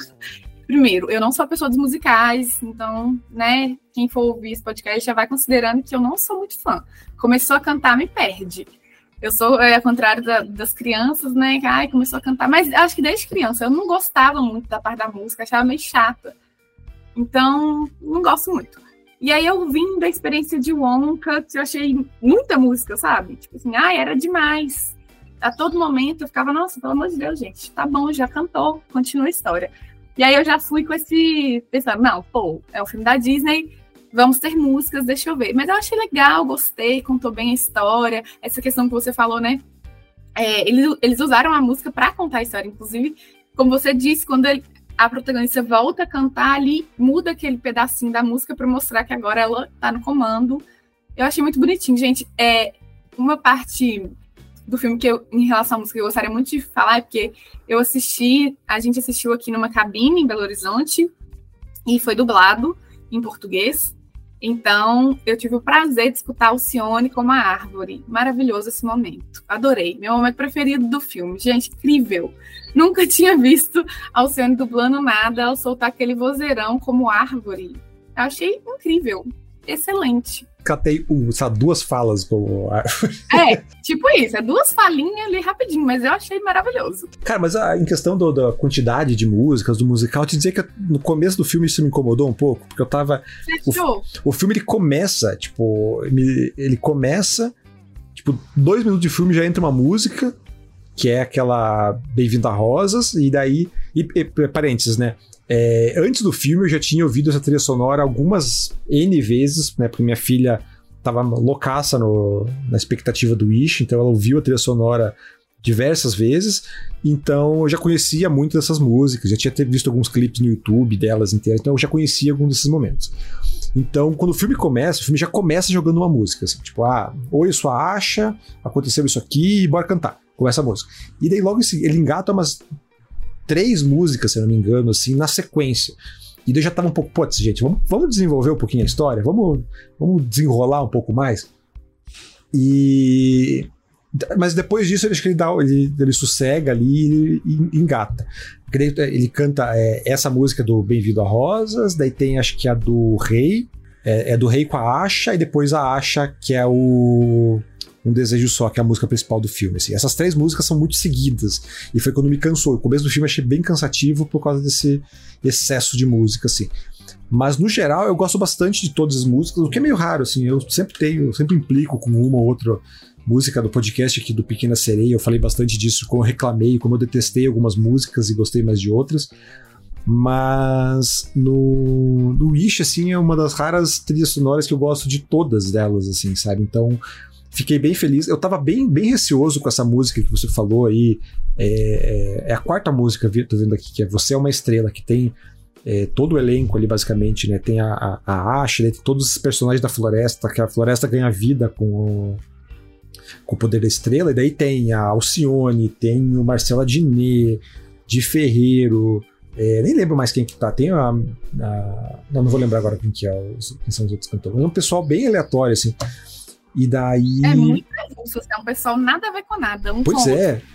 Primeiro, eu não sou a pessoa dos musicais, então, né, quem for ouvir esse podcast já vai considerando que eu não sou muito fã. Começou a cantar, me perde. Eu sou, é, ao contrário da, das crianças, né, que ai, começou a cantar, mas acho que desde criança eu não gostava muito da parte da música, achava meio chata. Então, não gosto muito. E aí eu vim da experiência de Wonka, que eu achei muita música, sabe? Tipo assim, ai, era demais. A todo momento eu ficava, nossa, pelo amor de Deus, gente, tá bom, já cantou, continua a história. E aí eu já fui com esse. pensando, não, pô, é um filme da Disney, vamos ter músicas, deixa eu ver. Mas eu achei legal, gostei, contou bem a história. Essa questão que você falou, né? É, eles, eles usaram a música para contar a história. Inclusive, como você disse, quando ele, a protagonista volta a cantar ali, muda aquele pedacinho da música para mostrar que agora ela tá no comando. Eu achei muito bonitinho, gente. É uma parte do filme que eu, em relação à música, eu gostaria muito de falar, é porque eu assisti, a gente assistiu aqui numa cabine em Belo Horizonte e foi dublado em português. Então, eu tive o prazer de escutar o Cione como a árvore. Maravilhoso esse momento. Adorei. Meu momento preferido do filme. Gente, incrível. Nunca tinha visto Alcione dublando nada ao soltar aquele vozeirão como árvore. Eu achei incrível. Excelente catei um, sabe, duas falas como É, tipo isso, é duas falinhas ali rapidinho, mas eu achei maravilhoso. Cara, mas a, em questão do, da quantidade de músicas, do musical, te dizer que no começo do filme isso me incomodou um pouco, porque eu tava. O, o, filme ele começa, tipo, ele, ele começa, tipo, dois minutos de filme já entra uma música, que é aquela Bem-vindo a Rosas, e daí. E, e parênteses, né? É, antes do filme eu já tinha ouvido essa trilha sonora algumas N vezes, né? Porque minha filha tava loucaça no, na expectativa do Wish, então ela ouviu a trilha sonora diversas vezes, então eu já conhecia muito dessas músicas, já tinha visto alguns clipes no YouTube delas inteiras, então eu já conhecia alguns desses momentos. Então, quando o filme começa, o filme já começa jogando uma música, assim, tipo, ah, oi, sua acha, aconteceu isso aqui, bora cantar. Começa a música. E daí logo ele engata umas três músicas, se não me engano, assim, na sequência. E eu já tava um pouco, putz, gente, vamos, vamos desenvolver um pouquinho a história, vamos, vamos desenrolar um pouco mais. E. Mas depois disso, eu acho que ele, dá, ele, ele sossega ali e engata. Ele canta é, essa música do Bem-vindo a Rosas, daí tem acho que a do Rei, é, é, do Rei com a Asha, e depois a Asha, que é o um Desejo Só, que é a música principal do filme. Assim. Essas três músicas são muito seguidas, e foi quando me cansou. O começo do filme achei bem cansativo por causa desse excesso de música, assim. Mas, no geral, eu gosto bastante de todas as músicas, o que é meio raro, assim. Eu sempre tenho, eu sempre implico com uma ou outra música do podcast aqui do Pequena Sereia. Eu falei bastante disso, como eu reclamei, como eu detestei algumas músicas e gostei mais de outras. Mas no, no Wish, assim, é uma das raras trilhas sonoras que eu gosto de todas delas, assim, sabe? Então, fiquei bem feliz. Eu tava bem, bem receoso com essa música que você falou aí. É, é, é a quarta música, tô vendo aqui, que é Você é uma Estrela, que tem é, todo o elenco ali, basicamente, né? Tem a, a, a Ashley, tem todos os personagens da floresta, que a floresta ganha vida com o, com o poder da estrela, e daí tem a Alcione, tem o Marcela Diné, de Ferreiro. É, nem lembro mais quem que tá. Tem a, a, Não, não vou lembrar agora quem que é, quem são os outros cantores. É um pessoal bem aleatório, assim. E daí. É muito avulso, assim, é um pessoal nada a ver com nada. Um pois com é. Outro.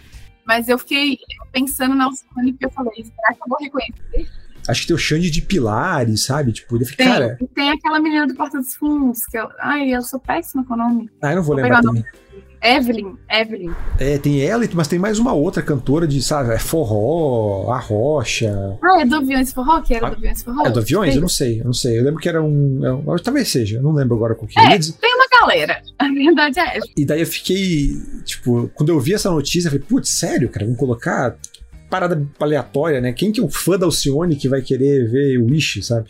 Mas eu fiquei pensando na Alcione eu falei, será que eu vou reconhecer? Acho que tem o Xande de Pilares, sabe? Tipo, ele fica, tem, cara. Tem aquela menina do Porta dos Fundos, que eu. Ai, eu sou péssima com o nome. Ah, eu não vou, vou lembrar também. Evelyn, Evelyn. É, tem ela, mas tem mais uma outra cantora de, sabe, é forró, a rocha. Ah, é do Aviões Forró? Que era do Aviões Forró? É do Aviões? Eu não sei, eu não sei. Eu lembro que era um. É, talvez seja, eu não lembro agora qual que é. é tem uma A verdade é essa. E daí eu fiquei, tipo, quando eu vi essa notícia, eu falei, putz, sério, cara, vamos colocar parada aleatória, né? Quem que é um fã da Alcione que vai querer ver o Wish, sabe?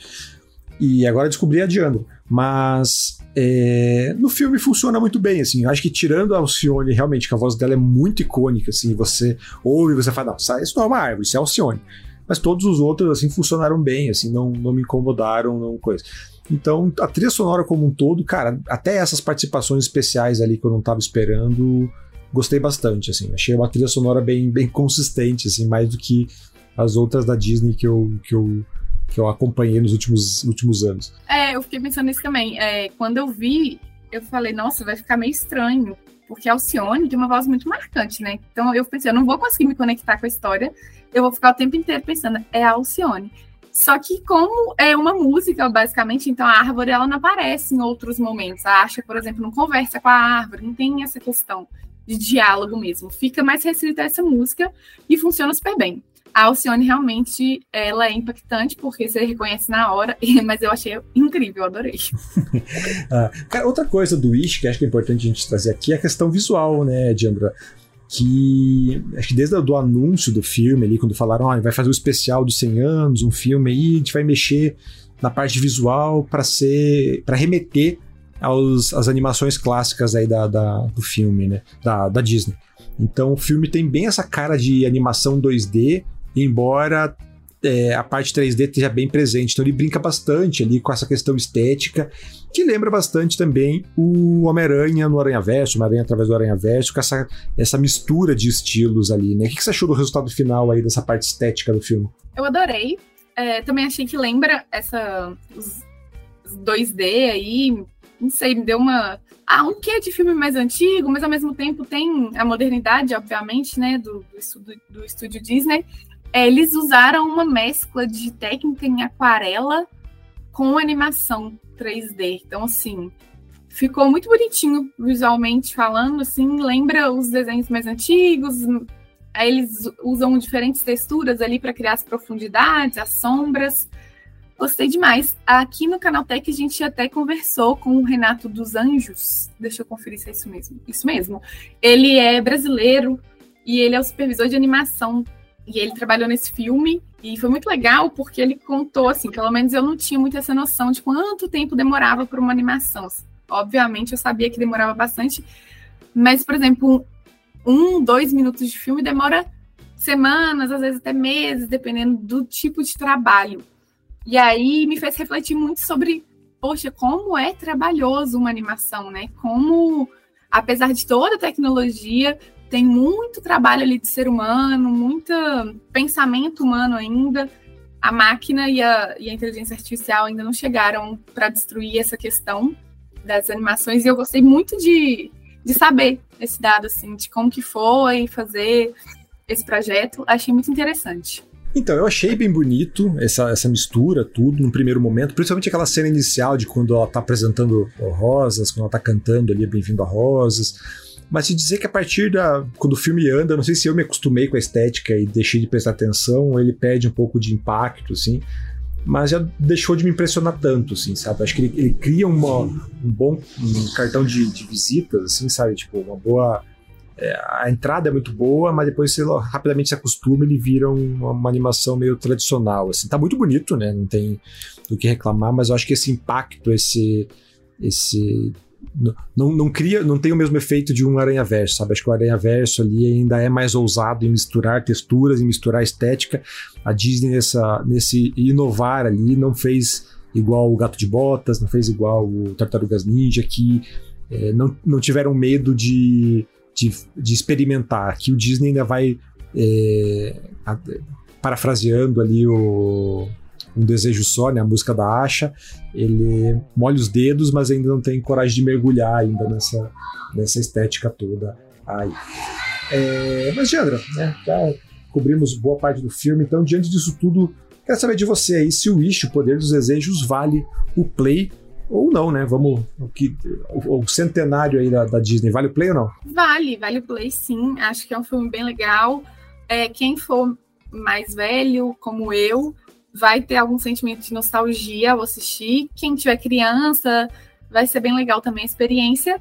E agora descobri adiando. Mas é, no filme funciona muito bem, assim. Eu acho que tirando a Alcione, realmente, que a voz dela é muito icônica, assim. Você ouve e você fala, não, isso não é uma árvore, isso é Alcione. Mas todos os outros, assim, funcionaram bem, assim, não, não me incomodaram, não coisa. Então, a trilha sonora como um todo, cara, até essas participações especiais ali que eu não tava esperando, gostei bastante, assim. Achei uma trilha sonora bem, bem consistente, assim, mais do que as outras da Disney que eu, que eu, que eu acompanhei nos últimos, últimos anos. É, eu fiquei pensando nisso também. É, quando eu vi, eu falei, nossa, vai ficar meio estranho, porque Alcione tem uma voz muito marcante, né? Então eu pensei, eu não vou conseguir me conectar com a história, eu vou ficar o tempo inteiro pensando, é Alcione. Só que como é uma música, basicamente, então a árvore ela não aparece em outros momentos. A Asha, por exemplo, não conversa com a árvore, não tem essa questão de diálogo mesmo. Fica mais restrita essa música e funciona super bem. A Alcione realmente ela é impactante porque você reconhece na hora, mas eu achei incrível, adorei. ah, cara, outra coisa do Wish que acho que é importante a gente trazer aqui é a questão visual, né, Diandra? Que acho que desde o anúncio do filme ali, quando falaram, ah, vai fazer um especial dos 100 anos, um filme aí, a gente vai mexer na parte visual para ser para remeter aos, às animações clássicas aí da, da, do filme, né, da, da Disney. Então o filme tem bem essa cara de animação 2D, embora é, a parte 3D esteja bem presente. Então ele brinca bastante ali com essa questão estética, que lembra bastante também o Homem-Aranha no Aranha Verso, Homem-Aranha através do Aranha Verso, com essa, essa mistura de estilos ali, né? O que você achou do resultado final aí dessa parte estética do filme? Eu adorei. É, também achei que lembra essa os 2D aí, não sei, me deu uma. Ah, um quê de filme mais antigo, mas ao mesmo tempo tem a modernidade, obviamente, né, do, do, do estúdio Disney. É, eles usaram uma mescla de técnica em aquarela com animação 3D. Então, assim, ficou muito bonitinho visualmente falando, assim, lembra os desenhos mais antigos. Aí eles usam diferentes texturas ali para criar as profundidades, as sombras. Gostei demais. Aqui no Canaltech a gente até conversou com o Renato dos Anjos. Deixa eu conferir se é isso mesmo. Isso mesmo. Ele é brasileiro e ele é o supervisor de animação e ele trabalhou nesse filme e foi muito legal porque ele contou assim, pelo menos eu não tinha muito essa noção de quanto tempo demorava para uma animação. Obviamente eu sabia que demorava bastante, mas por exemplo, um, dois minutos de filme demora semanas, às vezes até meses, dependendo do tipo de trabalho. E aí me fez refletir muito sobre, poxa, como é trabalhoso uma animação, né? Como, apesar de toda a tecnologia, tem muito trabalho ali de ser humano, muito pensamento humano ainda. A máquina e a, e a inteligência artificial ainda não chegaram para destruir essa questão das animações. E eu gostei muito de, de saber esse dado, assim, de como que foi fazer esse projeto. Achei muito interessante. Então, eu achei bem bonito essa, essa mistura, tudo, no primeiro momento, principalmente aquela cena inicial de quando ela tá apresentando Rosas, quando ela tá cantando ali Bem-vindo a Rosas. Mas se dizer que a partir da. Quando o filme anda, não sei se eu me acostumei com a estética e deixei de prestar atenção, ele perde um pouco de impacto, assim. Mas já deixou de me impressionar tanto, assim, sabe? Acho que ele, ele cria uma, um bom um cartão de, de visitas, assim, sabe? Tipo, uma boa. É, a entrada é muito boa, mas depois você rapidamente se acostuma ele vira uma, uma, animação meio tradicional, assim. Tá muito bonito, né? Não tem do que reclamar, mas eu acho que esse impacto, esse esse não, não cria, não tem o mesmo efeito de um Aranha Verso, sabe? Acho que o Aranha Verso ali ainda é mais ousado em misturar texturas, em misturar estética. A Disney nessa, nesse inovar ali não fez igual o Gato de Botas, não fez igual o Tartarugas Ninja, que é, não, não tiveram medo de, de, de, experimentar. Aqui o Disney ainda vai é, parafraseando ali o um desejo só, né? A música da Asha. Ele molha os dedos, mas ainda não tem coragem de mergulhar ainda nessa, nessa estética toda aí. É, mas, Jandra, né? Já cobrimos boa parte do filme, então, diante disso tudo, quero saber de você aí se o Wish, o Poder dos Desejos, vale o play ou não, né? Vamos. O, que, o, o centenário aí da, da, Disney, vale o play ou não? Vale, vale o play sim. Acho que é um filme bem legal. É, quem for mais velho, como eu, vai ter algum sentimento de nostalgia ao assistir. Quem tiver criança, vai ser bem legal também a experiência.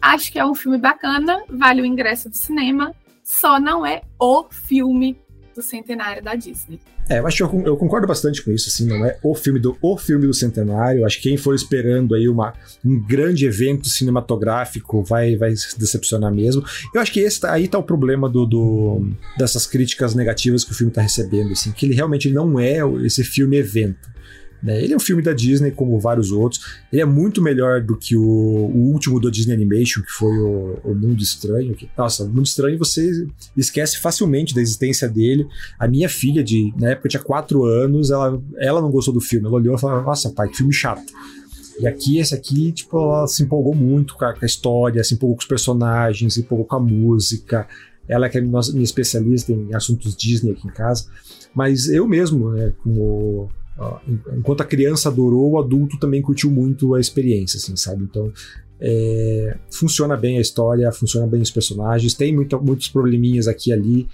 Acho que é um filme bacana, vale o ingresso de cinema, só não é o filme do centenário da Disney. É, eu acho que eu, eu, concordo bastante com isso, assim, não é o filme do, o filme do centenário. Acho que quem for esperando aí uma, um grande evento cinematográfico vai, vai se decepcionar mesmo. Eu acho que esse, tá, aí tá o problema do, do, dessas críticas negativas que o filme tá recebendo, assim, que ele realmente não é esse filme evento. Né? Ele é um filme da Disney, como vários outros. Ele é muito melhor do que o, o último da Disney Animation, que foi o, o Mundo Estranho. Que, nossa, o Mundo Estranho você esquece facilmente da existência dele. A minha filha, de na época tinha 4 anos, ela, ela não gostou do filme. Ela olhou e falou: Nossa, pai, que filme chato. E aqui, esse aqui, tipo, ela se empolgou muito com a, com a história, se empolgou com os personagens, se empolgou com a música. Ela que é minha especialista em assuntos Disney aqui em casa. Mas eu mesmo, né, como enquanto a criança adorou, o adulto também curtiu muito a experiência, assim, sabe? Então, é, funciona bem a história, funciona bem os personagens, tem muito, muitos probleminhas aqui e ali,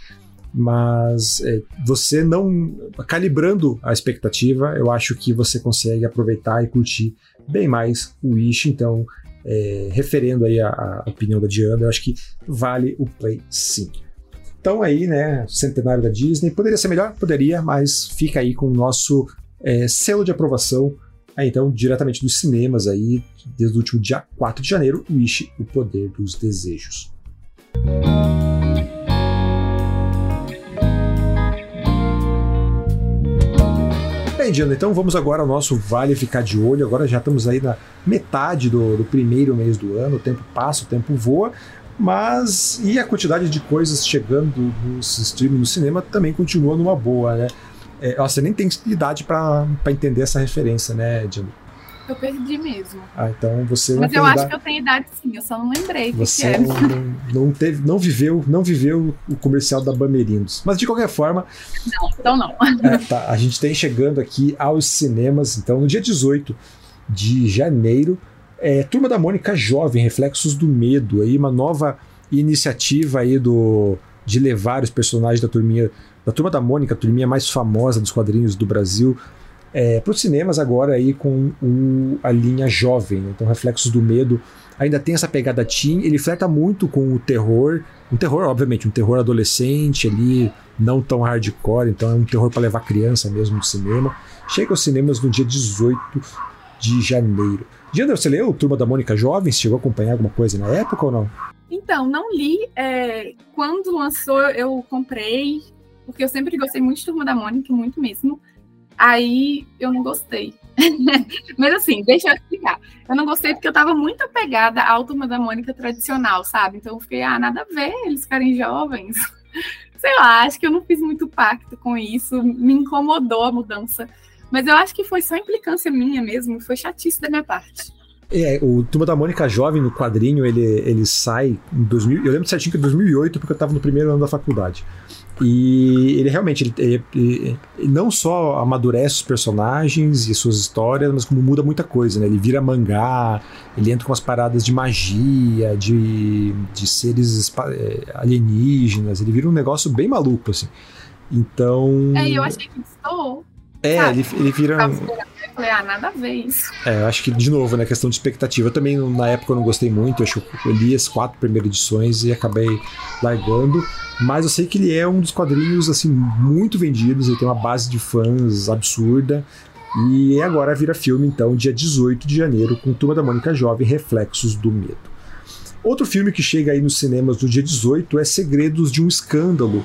mas é, você não. calibrando a expectativa, eu acho que você consegue aproveitar e curtir bem mais o Wish, então. É, referendo aí a, a, opinião da Diana, eu acho que vale o play sim. Então aí, né, centenário da Disney, poderia ser melhor? Poderia, mas fica aí com o nosso é, selo de aprovação, aí, então, diretamente dos cinemas aí, desde o último dia 4 de janeiro, Wish, O Poder dos Desejos. Bem, Diana, então vamos agora ao nosso Vale Ficar de Olho. Agora já estamos aí na metade do, do primeiro mês do ano, o tempo passa, o tempo voa, mas e a quantidade de coisas chegando nos streaming no cinema também continua numa boa, né? É, você nem tem idade para entender essa referência, né, Diana? Eu perdi mesmo. Ah, então você Mas eu acho que eu tenho idade sim, eu só não lembrei. Você que não, não, não, teve, não viveu, não viveu o comercial da Bamerindos. Mas de qualquer forma. Não, então não. É, tá, a gente tem chegando aqui aos cinemas, então, no dia 18 de janeiro, é, Turma da Mônica Jovem, Reflexos do Medo, aí, uma nova iniciativa aí do, de levar os personagens da turminha da Turma da Mônica, a turminha mais famosa dos quadrinhos do Brasil, é, para os cinemas agora aí com o, a linha jovem, né? então Reflexos do Medo ainda tem essa pegada teen, ele flerta muito com o terror, um terror obviamente, um terror adolescente ali, não tão hardcore, então é um terror para levar criança mesmo no cinema. Chega aos cinemas no dia 18 de janeiro. Diana, você leu Turma da Mônica Jovem? Você chegou a acompanhar alguma coisa na época ou não? Então, não li. É, quando lançou, eu comprei, porque eu sempre gostei muito de Turma da Mônica, muito mesmo. Aí eu não gostei. Mas assim, deixa eu explicar. Eu não gostei porque eu tava muito apegada à Turma da Mônica tradicional, sabe? Então eu fiquei, ah, nada a ver eles ficarem jovens. Sei lá, acho que eu não fiz muito pacto com isso, me incomodou a mudança. Mas eu acho que foi só implicância minha mesmo, foi chatice da minha parte. É, o Turma da Mônica Jovem no quadrinho, ele, ele sai em 2000, eu lembro certinho que é 2008, porque eu tava no primeiro ano da faculdade. E ele realmente ele, ele, ele, não só amadurece os personagens e suas histórias, mas como muda muita coisa, né? Ele vira mangá, ele entra com as paradas de magia, de, de seres é, alienígenas, ele vira um negócio bem maluco, assim. Então. É, eu achei que estou. É, ele, ele vira. Falei, ah, nada a ver isso. É, eu acho que, de novo, né, questão de expectativa. Eu também, na época, eu não gostei muito. Eu, acho que eu li as quatro primeiras edições e acabei largando. Mas eu sei que ele é um dos quadrinhos, assim, muito vendidos. Ele tem uma base de fãs absurda. E agora vira filme, então, dia 18 de janeiro, com Turma da Mônica Jovem, Reflexos do Medo. Outro filme que chega aí nos cinemas no dia 18 é Segredos de um Escândalo.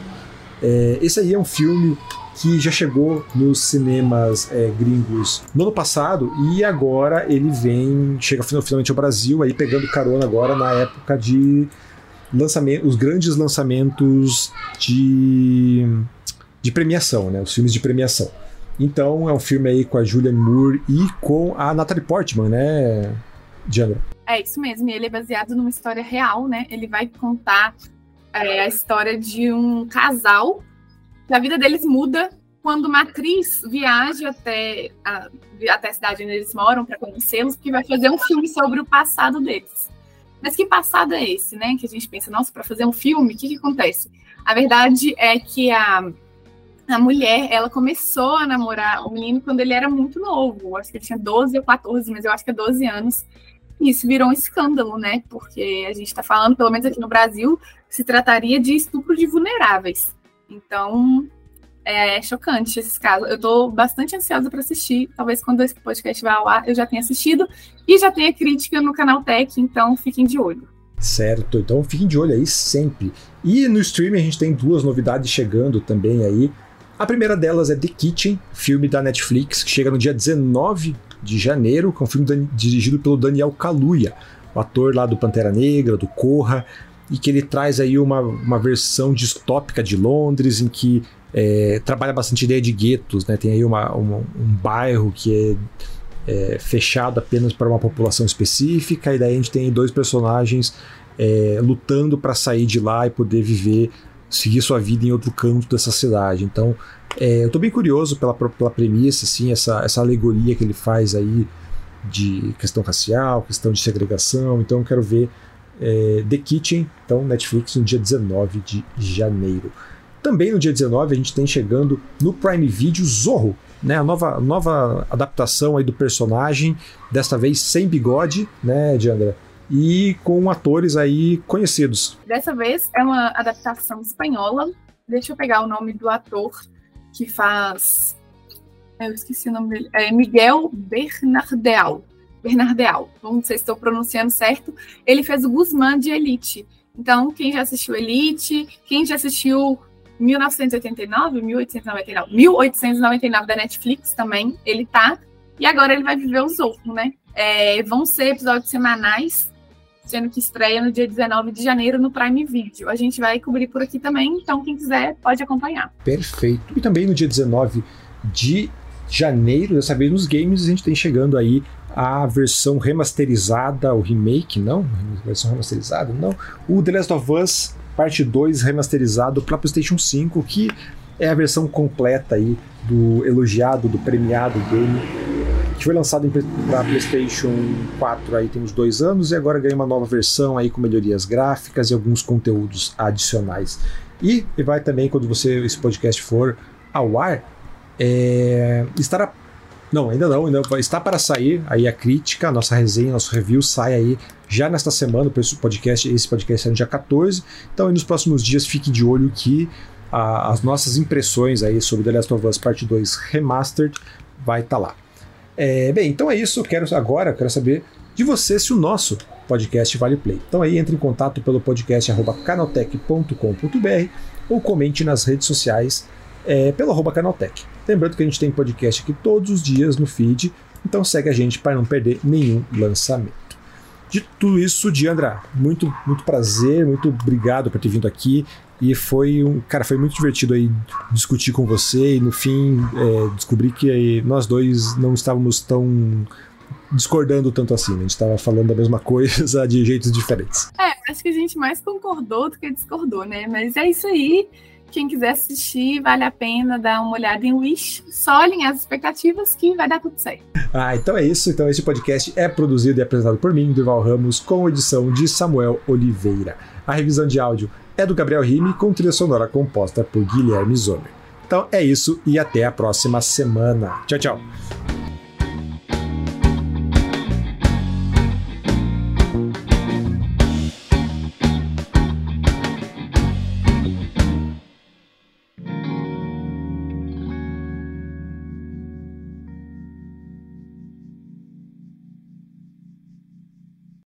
É, esse aí é um filme que já chegou nos cinemas é, gringos no ano passado e agora ele vem, chega finalmente ao Brasil, aí pegando carona agora na época de lançamento, os grandes lançamentos de, de premiação, né? Os filmes de premiação. Então é um filme aí com a Julianne Moore e com a Natalie Portman, né, Diana? É isso mesmo, ele é baseado numa história real, né? Ele vai contar é, a história de um casal que a vida deles muda quando uma atriz viaja até a, até a cidade onde eles moram para conhecê-los, porque vai fazer um filme sobre o passado deles. Mas que passado é esse, né? Que a gente pensa, nossa, para fazer um filme, o que, que acontece? A verdade é que a, a mulher, ela começou a namorar o menino quando ele era muito novo. Acho que ele tinha 12 ou 14, mas eu acho que é 12 anos. E isso virou um escândalo, né? Porque a gente está falando, pelo menos aqui no Brasil, se trataria de estupro de vulneráveis. Então, é chocante esses casos. Eu tô bastante ansiosa para assistir. Talvez quando esse podcast vai ao ar eu já tenha assistido e já tenha crítica no canal Tech, então fiquem de olho. Certo, então fiquem de olho aí sempre. E no streaming a gente tem duas novidades chegando também aí. A primeira delas é The Kitchen, filme da Netflix, que chega no dia 19 de janeiro, que é um filme dirigido pelo Daniel Kaluuya, o ator lá do Pantera Negra, do Corra, e que ele traz aí uma, uma versão distópica de Londres, em que é, trabalha bastante ideia de guetos, né? Tem aí uma, uma, um bairro que é, é, fechado apenas para uma população específica, e daí a gente tem dois personagens é, lutando para sair de lá e poder viver, seguir sua vida em outro canto dessa cidade. Então, é, eu estou bem curioso pela, pela premissa, assim, essa, essa alegoria que ele faz aí de questão racial, questão de segregação. Então, eu quero ver é, The Kitchen, então Netflix no dia 19 de janeiro. Também no dia 19 a gente tem chegando no Prime Video Zorro, né, a nova, nova adaptação aí do personagem, desta vez sem bigode, né, Diandra? E com atores aí conhecidos. Dessa vez é uma adaptação espanhola. Deixa eu pegar o nome do ator que faz. Eu esqueci o nome dele. É Miguel Bernardeal. Bernardeal. Não sei se estou pronunciando certo. Ele fez o Guzmán de Elite. Então, quem já assistiu Elite, quem já assistiu 1989, 1899, 1899 da Netflix também, ele tá. E agora ele vai viver os outros, né? É, vão ser episódios semanais, sendo que estreia no dia 19 de janeiro no Prime Video. A gente vai cobrir por aqui também, então quem quiser pode acompanhar. Perfeito. E também no dia 19 de janeiro, dessa vez nos games, a gente tem chegando aí a versão remasterizada, o remake, não? Versão remasterizada, não. O The Last of Us parte 2 remasterizado para PlayStation 5, que é a versão completa aí do elogiado, do premiado game, que foi lançado para PlayStation 4 aí tem uns dois anos e agora ganha uma nova versão aí com melhorias gráficas e alguns conteúdos adicionais. E, e vai também, quando você esse podcast for ao ar, é, estará não, ainda não, ainda está para sair aí a crítica, a nossa resenha, nosso review sai aí já nesta semana, o podcast, esse podcast é no dia 14. Então, nos próximos dias, fique de olho que a, as nossas impressões aí sobre The Last of Us Part 2 Remastered vai estar tá lá. É, bem, então é isso. Quero agora, quero saber de você se o nosso podcast vale play. Então aí entre em contato pelo podcast canaltech.com.br ou comente nas redes sociais é, pelo arroba canaltech. Lembrando que a gente tem podcast aqui todos os dias no feed, então segue a gente para não perder nenhum lançamento. De tudo isso, Diandra, muito, muito prazer, muito obrigado por ter vindo aqui. E foi um. Cara, foi muito divertido aí discutir com você e no fim é, descobri que nós dois não estávamos tão discordando tanto assim, né? A gente estava falando a mesma coisa de jeitos diferentes. É, acho que a gente mais concordou do que discordou, né? Mas é isso aí. Quem quiser assistir, vale a pena dar uma olhada em Wish. Só alinhar as expectativas que vai dar tudo certo. Ah, então é isso. Então esse podcast é produzido e apresentado por mim, Durval Ramos, com edição de Samuel Oliveira. A revisão de áudio é do Gabriel Rime, com trilha sonora composta por Guilherme Zomer. Então é isso e até a próxima semana. Tchau, tchau.